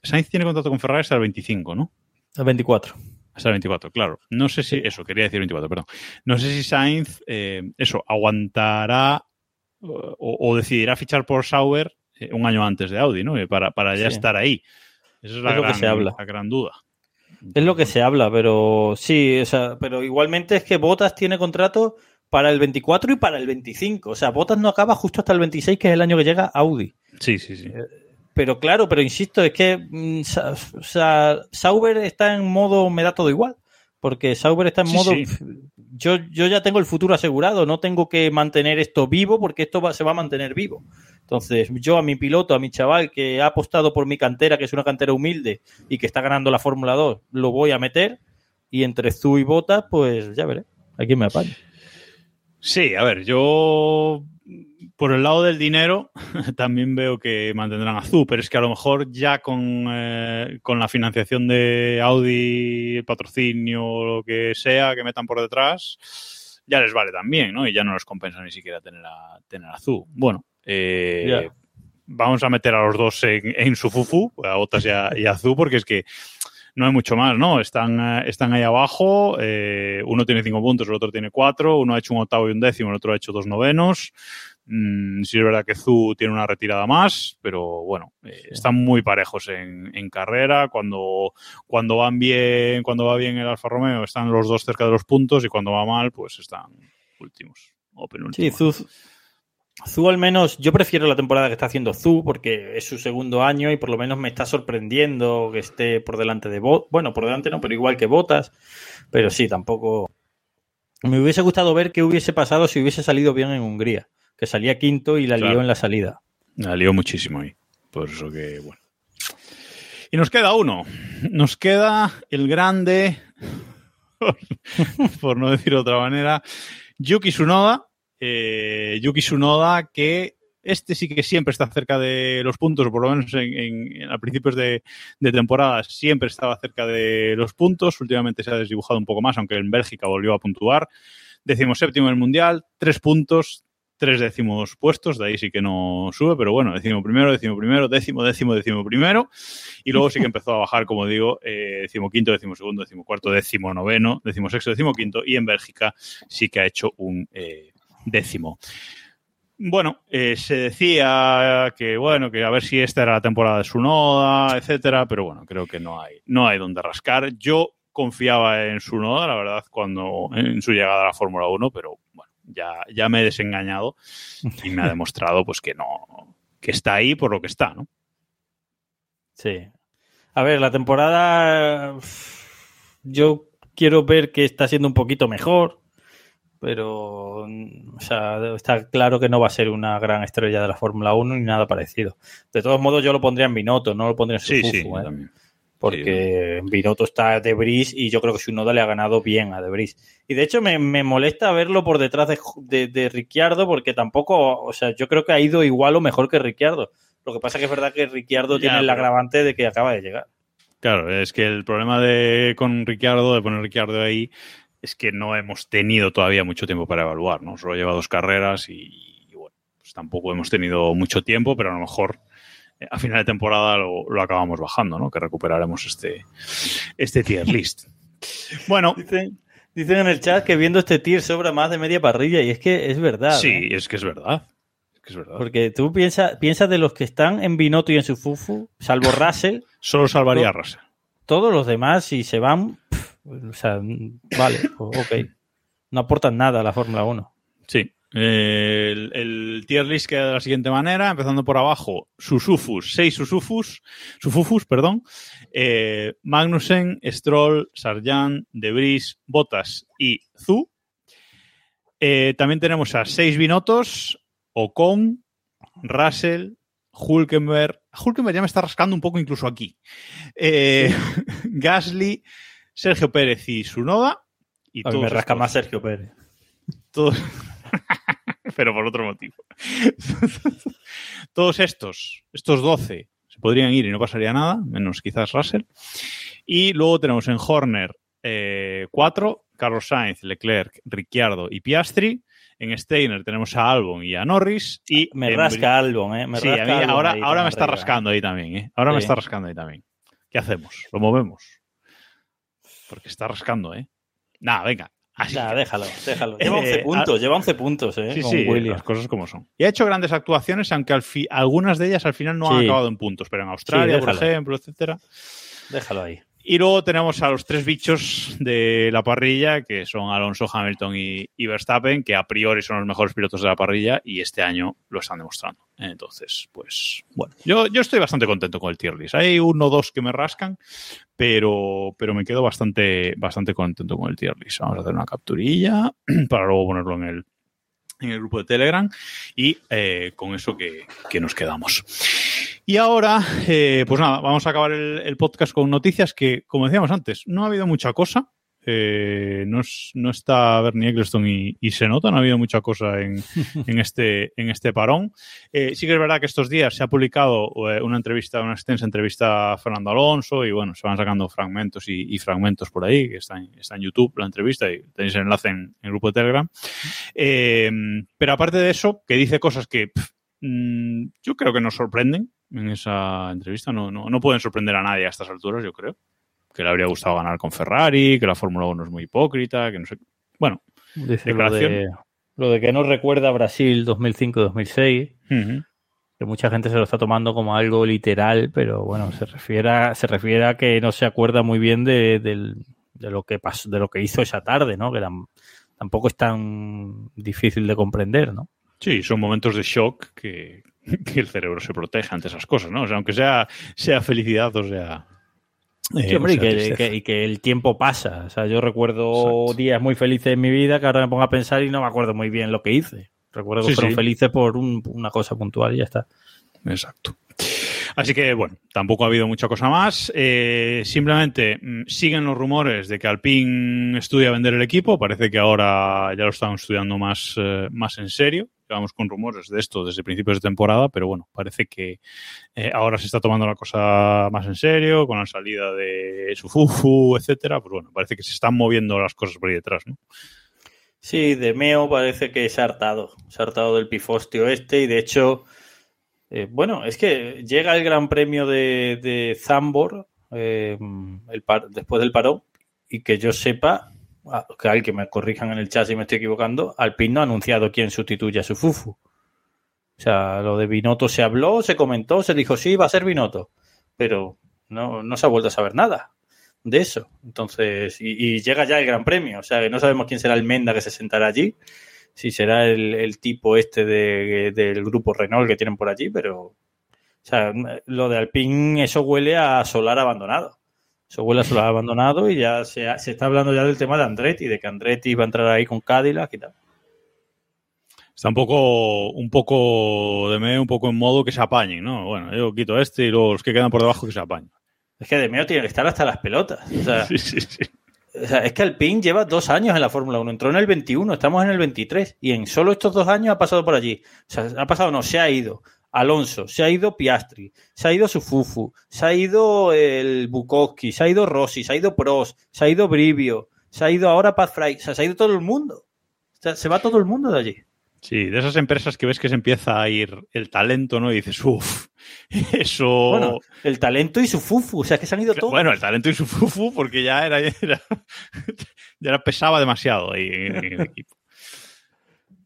Sainz tiene contrato con Ferrari hasta el 25, ¿no? El 24. Hasta el 24, claro. No sé si. Eso, quería decir 24, perdón. No sé si Sainz, eh, eso, aguantará o, o decidirá fichar por Sauber eh, un año antes de Audi, ¿no? Para, para ya Sí. estar ahí. Esa es la, Es lo que gran, se habla. la gran duda. Es lo que se habla, pero sí, o sea, pero igualmente es que Botas tiene contrato para el 24 y para el 25. O sea, Botas no acaba justo hasta el 26, que es el año que llega Audi. Sí, sí, sí. Pero claro, pero insisto, es que mm, o sea, Sauber está en modo me da todo igual. Porque Sauber está en Sí, modo sí. yo, yo ya tengo el futuro asegurado, no tengo que mantener esto vivo porque esto va- se va a mantener vivo. Entonces, yo a mi piloto, a mi chaval que ha apostado por mi cantera, que es una cantera humilde y que está ganando la Fórmula 2, lo voy a meter. Y entre Zu y Bota, pues ya veré. Aquí me apaño. Sí, a ver, yo por el lado del dinero <laughs> también veo que mantendrán a Zu, pero es que a lo mejor ya con, eh, con la financiación de Audi, el patrocinio o lo que sea que metan por detrás, ya les vale también, ¿no? Y ya no les compensa ni siquiera tener a, tener a Zu. Bueno, eh, vamos a meter a los dos en, en su fufu, a Botas y a, y a porque es que no hay mucho más, ¿no? Están, eh, están ahí abajo, eh, uno tiene cinco puntos, el otro tiene cuatro, uno ha hecho un octavo y un décimo, el otro ha hecho dos novenos. Mm, sí es verdad que Zu tiene una retirada más, pero bueno, eh, están muy parejos en, en carrera. Cuando, cuando van bien, cuando va bien el Alfa Romeo, están los dos cerca de los puntos y cuando va mal, pues están últimos o Sí, penúltimos. Zu, Zu al menos, yo prefiero la temporada que está haciendo Zu porque es su segundo año y por lo menos me está sorprendiendo que esté por delante de Botas. Bueno, por delante no, pero igual que Botas. Pero sí, tampoco. Me hubiese gustado ver qué hubiese pasado si hubiese salido bien en Hungría, que salía quinto y la Claro. lió en la salida. La lió muchísimo ahí. Por eso que, bueno. Y nos queda uno. Nos queda el grande, <laughs> por no decir de otra manera, Yuki Tsunoda. Eh, Yuki Tsunoda, que este sí que siempre está cerca de los puntos, o por lo menos en, a principios de, temporada siempre estaba cerca de los puntos. Últimamente se ha desdibujado un poco más, aunque en Bélgica volvió a puntuar. Décimo séptimo en el Mundial, tres puntos, tres décimos puestos, de ahí sí que no sube, pero bueno, décimo primero, décimo primero, décimo, décimo, décimo primero, y luego sí que empezó a bajar, como digo, eh, décimo quinto, décimo segundo, décimo cuarto, décimo noveno, décimo sexto, décimo quinto, y en Bélgica sí que ha hecho un eh, décimo. Bueno, eh, se decía que bueno, que a ver si esta era la temporada de su noda, etcétera, pero bueno, creo que no hay, no hay donde rascar. Yo confiaba en su noda, la verdad, cuando en su llegada a la Fórmula 1, pero bueno, ya, ya me he desengañado y me ha <laughs> demostrado pues que no, que está ahí por lo que está, ¿no? Sí. A ver, la temporada. Yo quiero ver que está siendo un poquito mejor. Pero mm, o sea, está claro que no va a ser una gran estrella de la Fórmula 1 ni nada parecido. De todos modos, yo lo pondría en Binotto, no lo pondría en Sí, Suzuki, sí, ¿eh? porque en Binotto está De Vries y yo creo que Sunoda le ha ganado bien a De Vries. Y de hecho me, me molesta verlo por detrás de, de, de Ricciardo porque tampoco, o sea, yo creo que ha ido igual o mejor que Ricciardo. Lo que pasa es que es verdad que Ricciardo Ya, tiene el agravante de que acaba de llegar. Claro, es que el problema de con Ricciardo, de poner Ricciardo ahí, es que no hemos tenido todavía mucho tiempo para evaluar, ¿no? Solo lleva dos carreras y, y bueno, pues tampoco hemos tenido mucho tiempo, pero a lo mejor eh, a final de temporada lo, lo acabamos bajando, ¿no? Que recuperaremos este, este tier <laughs> list. Bueno, Dicen, dicen en el chat que viendo este tier sobra más de media parrilla y es que es verdad. sí, ¿eh? es que es verdad. Es que es verdad. Porque tú piensas piensas de los que están en Binotto y en Sufufu, salvo <laughs> Russell, Solo salvaría a Russell. todos los demás, si se van, o sea, vale, ok. No aportan nada a la Fórmula 1. Sí. El, el tier list queda de la siguiente manera, empezando por abajo, Susufus, seis Susufus, Sufufus, perdón, eh, Magnussen, Stroll, Sarjan, De Vries, Bottas y Zu. Eh, también tenemos a seis Binotos, Ocon, Russell, Hulkenberg. Hulkenberg ya me está rascando un poco incluso aquí. Eh, <laughs> Gasly, Sergio Pérez y Sunoda. Y A mí me rasca estos- más Sergio Pérez. <laughs> todos, <laughs> pero por otro motivo. <laughs> Todos estos, estos 12, se podrían ir y no pasaría nada, menos quizás Russell. Y luego tenemos en Horner 4, Carlos Sainz, Leclerc, Ricciardo y Piastri. En Steiner tenemos a Albon y a Norris. Y Me en rasca Albon, ¿eh? Me Sí, a rasca mí Albon ahora, ahora me está rascando ahí también, ¿eh? Ahora me está rascando ahí también. ¿Qué hacemos? ¿Lo movemos? Porque está rascando, ¿eh? Nada, venga. Así. Nah, déjalo, déjalo. <laughs> Eh, Lleva 11 ah, puntos, lleva 11 puntos, ¿eh? Sí, con sí, las cosas como son. Y ha hecho grandes actuaciones, aunque al fi- algunas de ellas al final no han acabado en puntos, pero en Australia, por ejemplo, etcétera. Déjalo ahí. Y luego tenemos a los tres bichos de la parrilla, que son Alonso, Hamilton y, Verstappen, que a priori son los mejores pilotos de la parrilla y este año lo están demostrando. Entonces, pues, bueno, yo, yo estoy bastante contento con el tier list. Hay uno o dos que me rascan, pero, pero me quedo bastante, bastante contento con el tier list. Vamos a hacer una capturilla <clears throat> para luego ponerlo en el, en el grupo de Telegram y eh, con eso que, que nos quedamos. Y ahora, eh, pues nada, vamos a acabar el, el podcast con noticias que, como decíamos antes, no ha habido mucha cosa. Eh, no, es- no está Bernie Eccleston y, y se nota, no ha habido mucha cosa en, <laughs> en este, en este parón. Eh, sí que es verdad que estos días se ha publicado eh, una entrevista, una extensa entrevista a Fernando Alonso y bueno, se van sacando fragmentos y, y fragmentos por ahí, que está en, está en YouTube la entrevista y tenéis el enlace en, el grupo de Telegram. Eh, pero aparte de eso, que dice cosas que pff, mm, yo creo que nos sorprenden en esa entrevista, no, no, no pueden sorprender a nadie a estas alturas, yo creo. Que le habría gustado ganar con Ferrari, que la Fórmula 1 es muy hipócrita, que no sé. Bueno, Dice lo de, lo de que no recuerda Brasil 2005-2006, ujú. que mucha gente se lo está tomando como algo literal, pero bueno, se refiere a, se refiere a que no se acuerda muy bien de, del- de lo que pasó, de lo que hizo esa tarde, ¿no? Que tampoco es tan difícil de comprender, ¿no? Sí, son momentos de shock que, <laughs> que el cerebro se protege ante esas cosas, ¿no? O sea, aunque sea, sea felicidad o sea. eh, Sí, hombre, o y, que, tristeza. que- y que el tiempo pasa. O sea, yo recuerdo Exacto. días muy felices en mi vida que ahora me pongo a pensar y no me acuerdo muy bien lo que hice. Recuerdo que Sí, fueron sí. felices por un- una cosa puntual y ya está. Exacto. Así que, bueno, tampoco ha habido mucha cosa más. Eh, simplemente mm, siguen los rumores de que Alpine estudia vender el equipo. Parece que ahora ya lo están estudiando más, eh, más en serio. Llevamos con rumores de esto desde principios de temporada, pero bueno, parece que eh, ahora se está tomando la cosa más en serio, con la salida de Sufufu, etcétera. Pues bueno, parece que se están moviendo las cosas por ahí detrás, ¿no? Sí, de Meo parece que ha hartado. Ha hartado del pifostio este y de hecho, eh, bueno, es que llega el Gran Premio de, de Zambor eh, el par- después del parón y que yo sepa, que alguien me corrijan en el chat si me estoy equivocando, Alpine no ha anunciado quién sustituye a su Fufu. O sea, lo de Binotto se habló, se comentó, se dijo sí, va a ser Binotto, pero no, no se ha vuelto a saber nada de eso. Entonces, y, y llega ya el Gran Premio, o sea, que no sabemos quién será el Menda que se sentará allí, si será el, el tipo este de- del grupo Renault que tienen por allí, pero, o sea, lo de Alpine, eso huele a solar abandonado. Su abuela se lo ha abandonado y ya se, ha- se está hablando ya del tema de Andretti, de que Andretti va a entrar ahí con Cadillac y tal. Está un poco, un poco de medio, un poco en modo que se apañen, ¿no? Bueno, yo quito este y luego los que quedan por debajo que se apañen. Es que de medio tiene que estar hasta las pelotas. O sea, <laughs> Sí, sí, sí. o sea, es que Alpine lleva dos años en la Fórmula 1. Entró en el 21, estamos en el 23. Y en solo estos dos años ha pasado por allí. O sea, ha pasado, no, se ha ido Alonso, se ha ido Piastri, se ha ido Sufufu, se ha ido el Bukowski, se ha ido Rossi, se ha ido Prost, se ha ido Brivio, se ha ido ahora Pat Fry. O sea, se ha ido todo el mundo. O sea, se va todo el mundo de allí. Sí, de esas empresas que ves que se empieza a ir el talento, ¿no? Y dices, uff, <laughs> eso... Bueno, el talento y Sufufu. O sea, que se han ido todos. Bueno, el talento y su fufu, porque ya era, era- <laughs> ya era pesaba demasiado ahí en el equipo.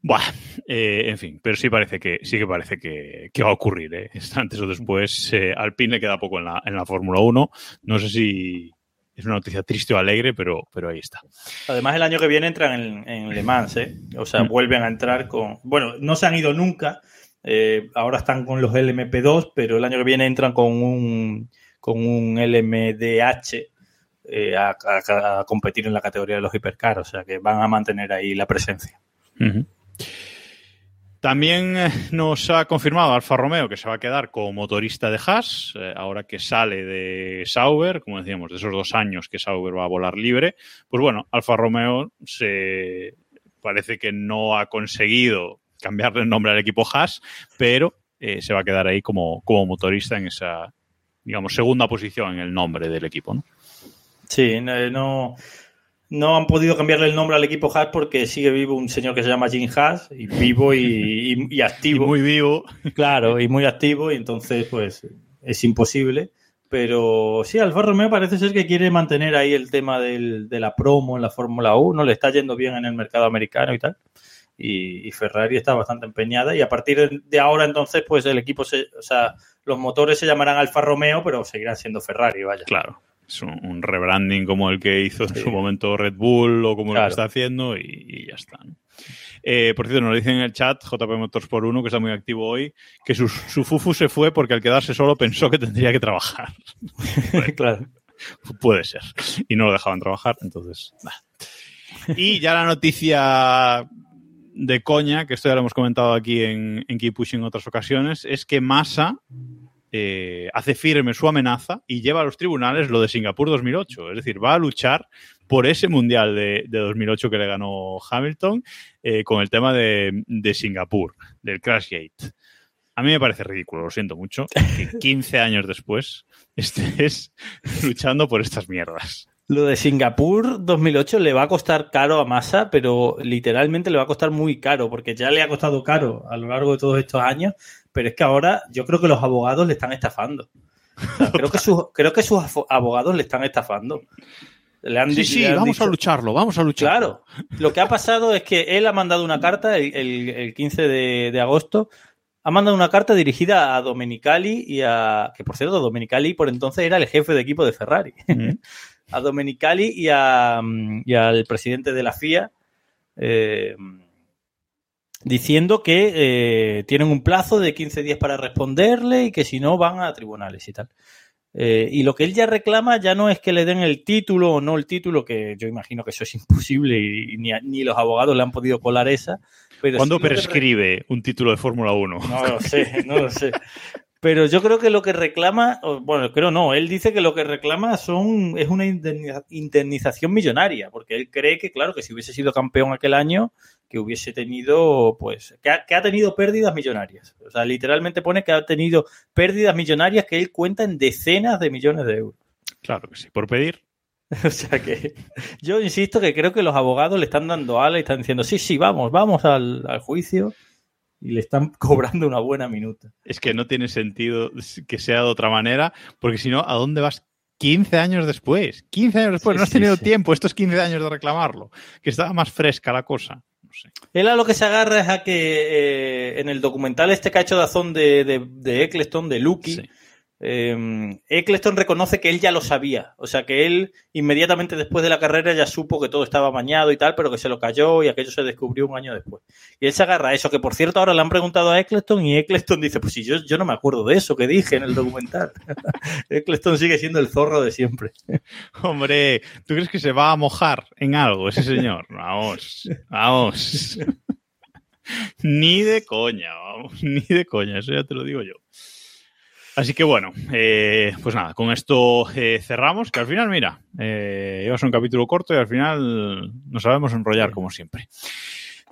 Buah, eh, en fin, pero sí parece que sí que parece que, que va a ocurrir, ¿eh? <laughs> Antes o después, eh, Alpine le queda poco en la, en la Fórmula 1. No sé si es una noticia triste o alegre, pero, pero ahí está. Además, el año que viene entran en, en Le Mans, ¿eh? O sea, Mm. vuelven a entrar con. Bueno, no se han ido nunca. eh, ahora están con los LMP2, pero el año que viene entran con un, con un LMDH eh, a, a- a competir en la categoría de los hipercars. O sea, que van a mantener ahí la presencia. Ujú. También eh, nos ha confirmado Alfa Romeo que se va a quedar como motorista de Haas, eh, ahora que sale de Sauber, como decíamos, de esos dos años que Sauber va a volar libre. Pues bueno, Alfa Romeo se parece que no ha conseguido cambiarle el nombre al equipo Haas, pero eh, se va a quedar ahí como, como motorista en esa, digamos, segunda posición en el nombre del equipo, ¿no? Sí, no, no, han podido cambiarle el nombre al equipo Haas porque sigue vivo un señor que se llama Jim Haas, y vivo y, y- y Y activo. muy vivo. Claro, y muy activo, y entonces, pues, es imposible. Pero sí, Alfa Romeo parece ser que quiere mantener ahí el tema del- de la promo en la Fórmula 1, le está yendo bien en el mercado americano y tal. Y, y Ferrari está bastante empeñada. Y a partir de ahora, entonces, pues el equipo, se, o sea, los motores se llamarán Alfa Romeo, pero seguirán siendo Ferrari, vaya. Claro. Es un, un rebranding como el que hizo en Sí. su momento Red Bull o como Claro. que está haciendo y, y ya está. ¿no? Eh, por cierto, nos dicen en el chat, JP Motors por uno, que está muy activo hoy, que su, su Fufu se fue porque al quedarse solo pensó que tendría que trabajar. <laughs> claro. Puede ser. Y no lo dejaban trabajar, entonces. nah. Y ya la noticia de coña, que esto ya lo hemos comentado aquí en, en Keep Pushing en otras ocasiones, es que Massa eh, hace firme su amenaza y lleva a los tribunales lo de Singapur 2008. Es decir, va a luchar por ese mundial de, de 2008 que le ganó Hamilton eh, con el tema de, de Singapur, del Crashgate. A mí me parece ridículo, lo siento mucho, que <laughs> 15 años después estés luchando por estas mierdas. Lo de Singapur 2008 le va a costar caro a Massa, pero literalmente le va a costar muy caro, porque ya le ha costado caro a lo largo de todos estos años, pero es que ahora yo creo que los abogados le están estafando. O sea, creo, que sus, <laughs> creo que sus abogados le están estafando. Le han Sí, sí, le han vamos dicho- a lucharlo, vamos a luchar. Claro, lo que ha pasado es que él ha mandado una carta el, el- el 15 de, de agosto, ha mandado una carta dirigida a Domenicali y a, que por cierto, Domenicali por entonces era el jefe de equipo de Ferrari Mm. <laughs> a Domenicali y, a, y al presidente de la FIA eh, diciendo que eh, tienen un plazo de 15 días para responderle y que si no van a tribunales y tal. Eh, y lo que él ya reclama ya no es que le den el título o no el título, que yo imagino que eso es <laughs> imposible y, ni, a- ni los abogados le han podido colar esa. Pero ¿Cuándo sí re- prescribe un título de Fórmula 1? no lo sé, no lo sé. Pero yo creo que lo que reclama, bueno, creo no, él dice que lo que reclama son es una indemniza- indemnización millonaria, porque él cree que, claro, que si hubiese sido campeón aquel año, que hubiese tenido, pues, que ha, que ha tenido pérdidas millonarias. O sea, literalmente pone que ha tenido pérdidas millonarias que él cuenta en decenas de millones de euros. Claro que sí, por pedir. <laughs> O sea que yo insisto que creo que los abogados le están dando ala y están diciendo, sí, sí, vamos, vamos al, al juicio y le están <laughs> cobrando una buena minuta. Es que no tiene sentido que sea de otra manera, porque si no, ¿a dónde vas 15 años después? 15 años después, Sí, no has sí, tenido sí. tiempo estos 15 años de reclamarlo, que estaba más fresca la cosa. Sé. Él a lo que se agarra es a que eh, en el documental este que ha hecho Dazón de, de, de Eccleston, de Lucky, Sí. Eh, Eccleston reconoce que él ya lo sabía. O sea, que él inmediatamente después de la carrera ya supo que todo estaba mañado y tal, pero que se lo cayó y aquello se descubrió un año después. Y él se agarra a eso, que por cierto ahora le han preguntado a Eccleston y Eccleston dice, pues si yo, yo no me acuerdo de eso que dije en el documental. <laughs> Eccleston sigue siendo el zorro de siempre. <laughs> Hombre, ¿tú crees que se va a mojar en algo ese señor? Vamos, vamos. <laughs> ni de coña, vamos, ni de coña, eso ya te lo digo yo. Así que bueno, eh, pues nada, con esto eh, cerramos, que al final, mira, eh, un capítulo corto y al final nos sabemos enrollar como siempre.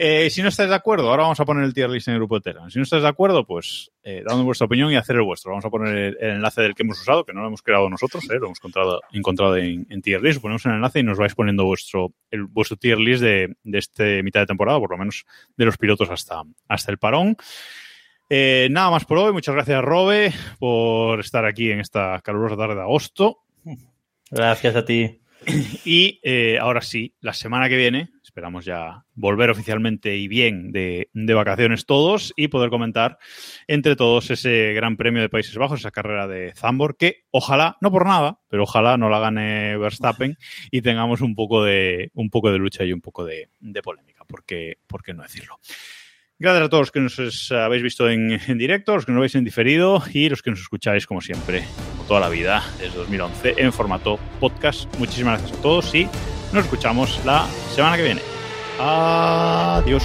Eh, si no estáis de acuerdo, ahora vamos a poner el tier list en el grupo de Telegram. Si no estáis de acuerdo, pues eh, dando vuestra opinión y hacer el vuestro. Vamos a poner el, el enlace del que hemos usado, que no lo hemos creado nosotros, eh, lo hemos encontrado, encontrado en, en, tier list. Ponemos el enlace y nos vais poniendo vuestro, el, vuestro tier list de, de este mitad de temporada, por lo menos de los pilotos hasta, hasta el parón. Eh, nada más por hoy. Muchas gracias, Robe, por estar aquí en esta calurosa tarde de agosto. Gracias a ti. Y eh, ahora sí, la semana que viene, esperamos ya volver oficialmente y bien de, de, vacaciones todos y poder comentar entre todos ese Gran Premio de Países Bajos, esa carrera de Zambor, que ojalá, no por nada, pero ojalá no la gane Verstappen y tengamos un poco de, un poco de lucha y un poco de, de polémica, porque, ¿por qué no decirlo? Gracias a todos los que nos habéis visto en, en, directo, los que nos veis en diferido y los que nos escucháis, como siempre, como toda la vida, desde 2011, en formato podcast. Muchísimas gracias a todos y nos escuchamos la semana que viene. Adiós.